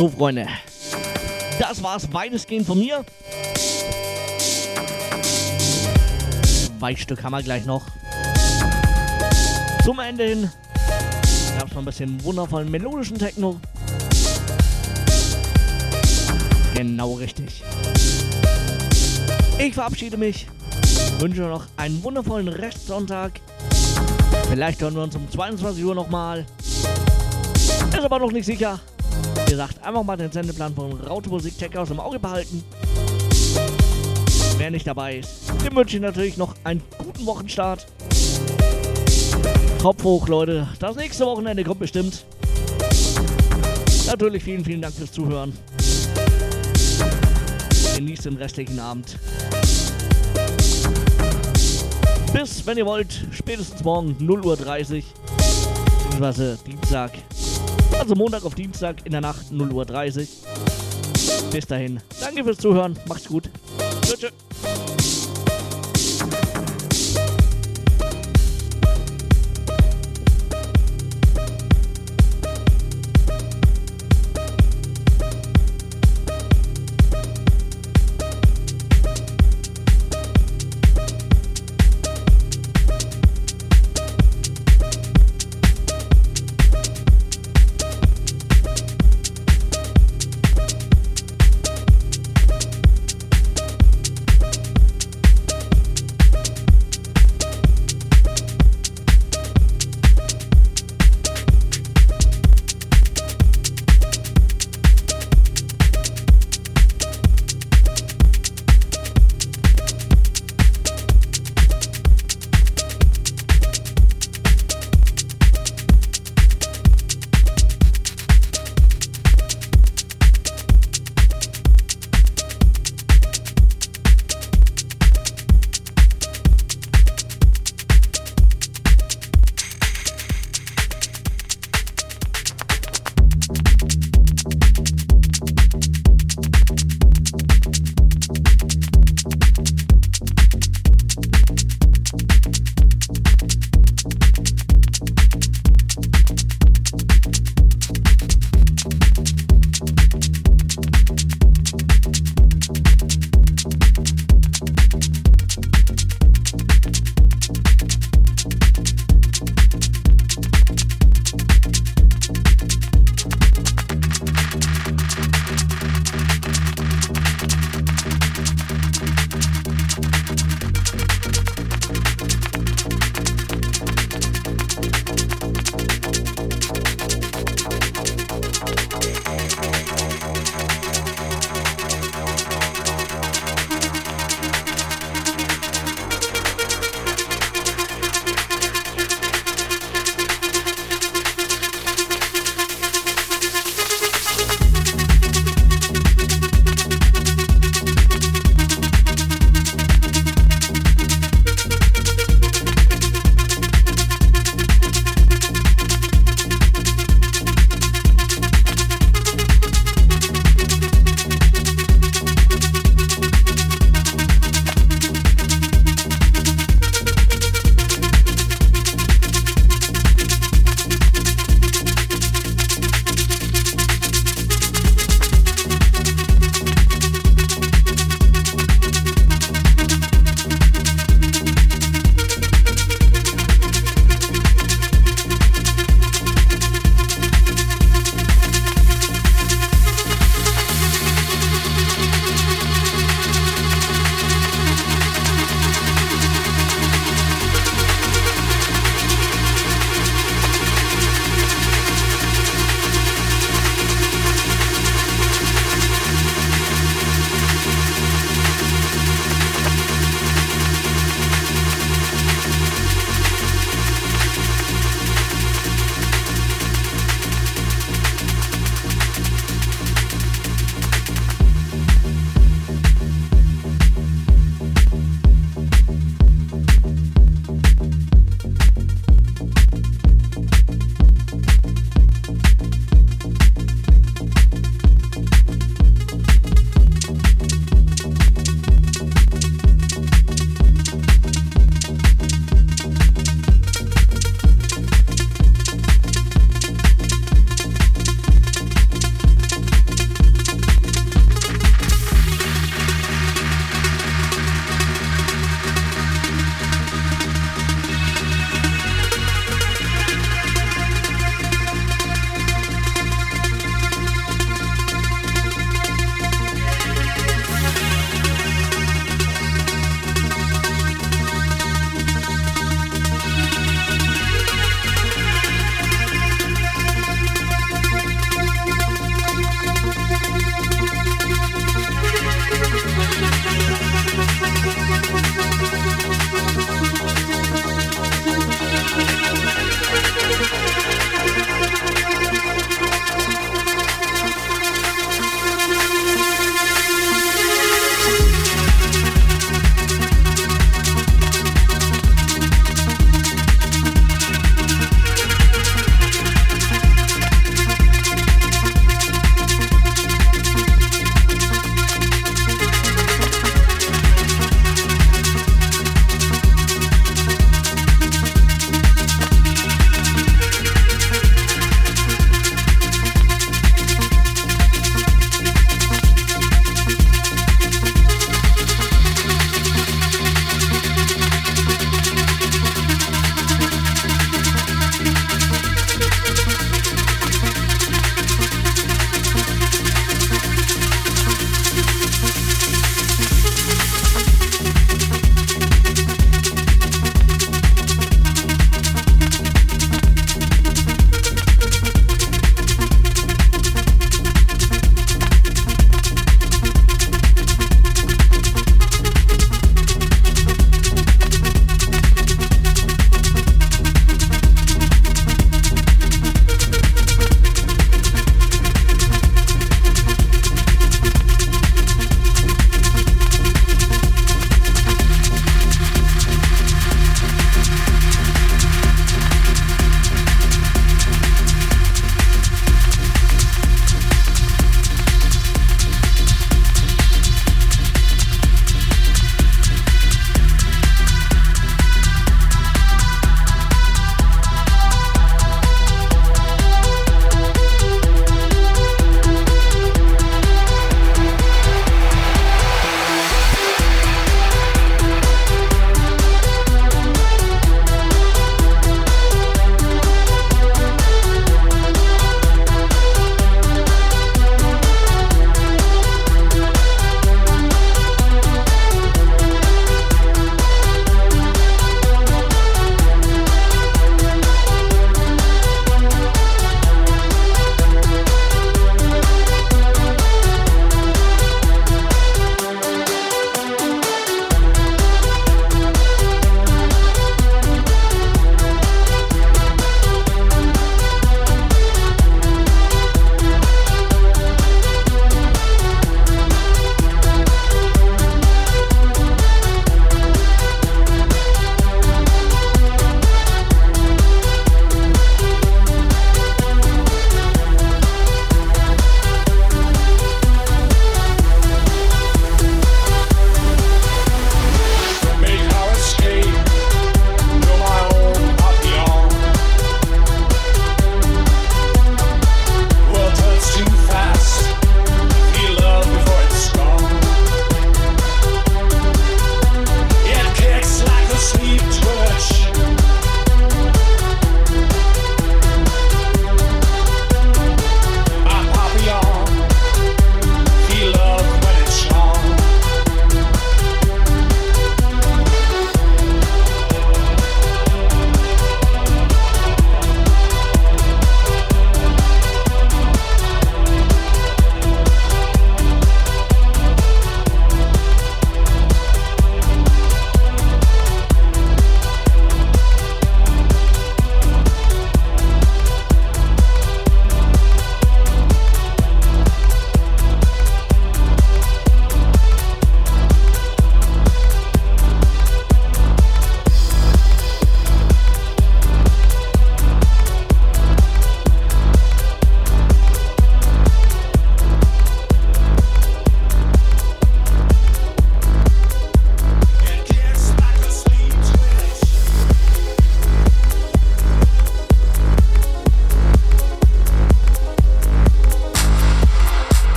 Speaker 11: So,
Speaker 1: Freunde. Das war's weitestgehend von mir. Zwei Stück haben wir gleich noch. Zum Ende hin gab's noch ein bisschen wundervollen melodischen Techno. Genau richtig. Ich verabschiede mich. Wünsche noch einen wundervollen Restsonntag. Vielleicht hören wir uns um 22 Uhr nochmal. Ist aber noch nicht sicher. Wie gesagt, einfach mal den Sendeplan von Raute Musik Tech aus im Auge behalten. Wer nicht dabei ist, dem wünsche ich natürlich noch einen guten Wochenstart. Kopf hoch, Leute. Das nächste Wochenende kommt bestimmt. Natürlich vielen, vielen Dank fürs Zuhören. Genießt den restlichen Abend. Bis, wenn ihr wollt, spätestens morgen 0.30 Uhr. Beziehungsweise Dienstag. Also Montag auf Dienstag in der Nacht 0.30 Uhr. Bis dahin. Danke fürs Zuhören. Macht's gut. Tschüss.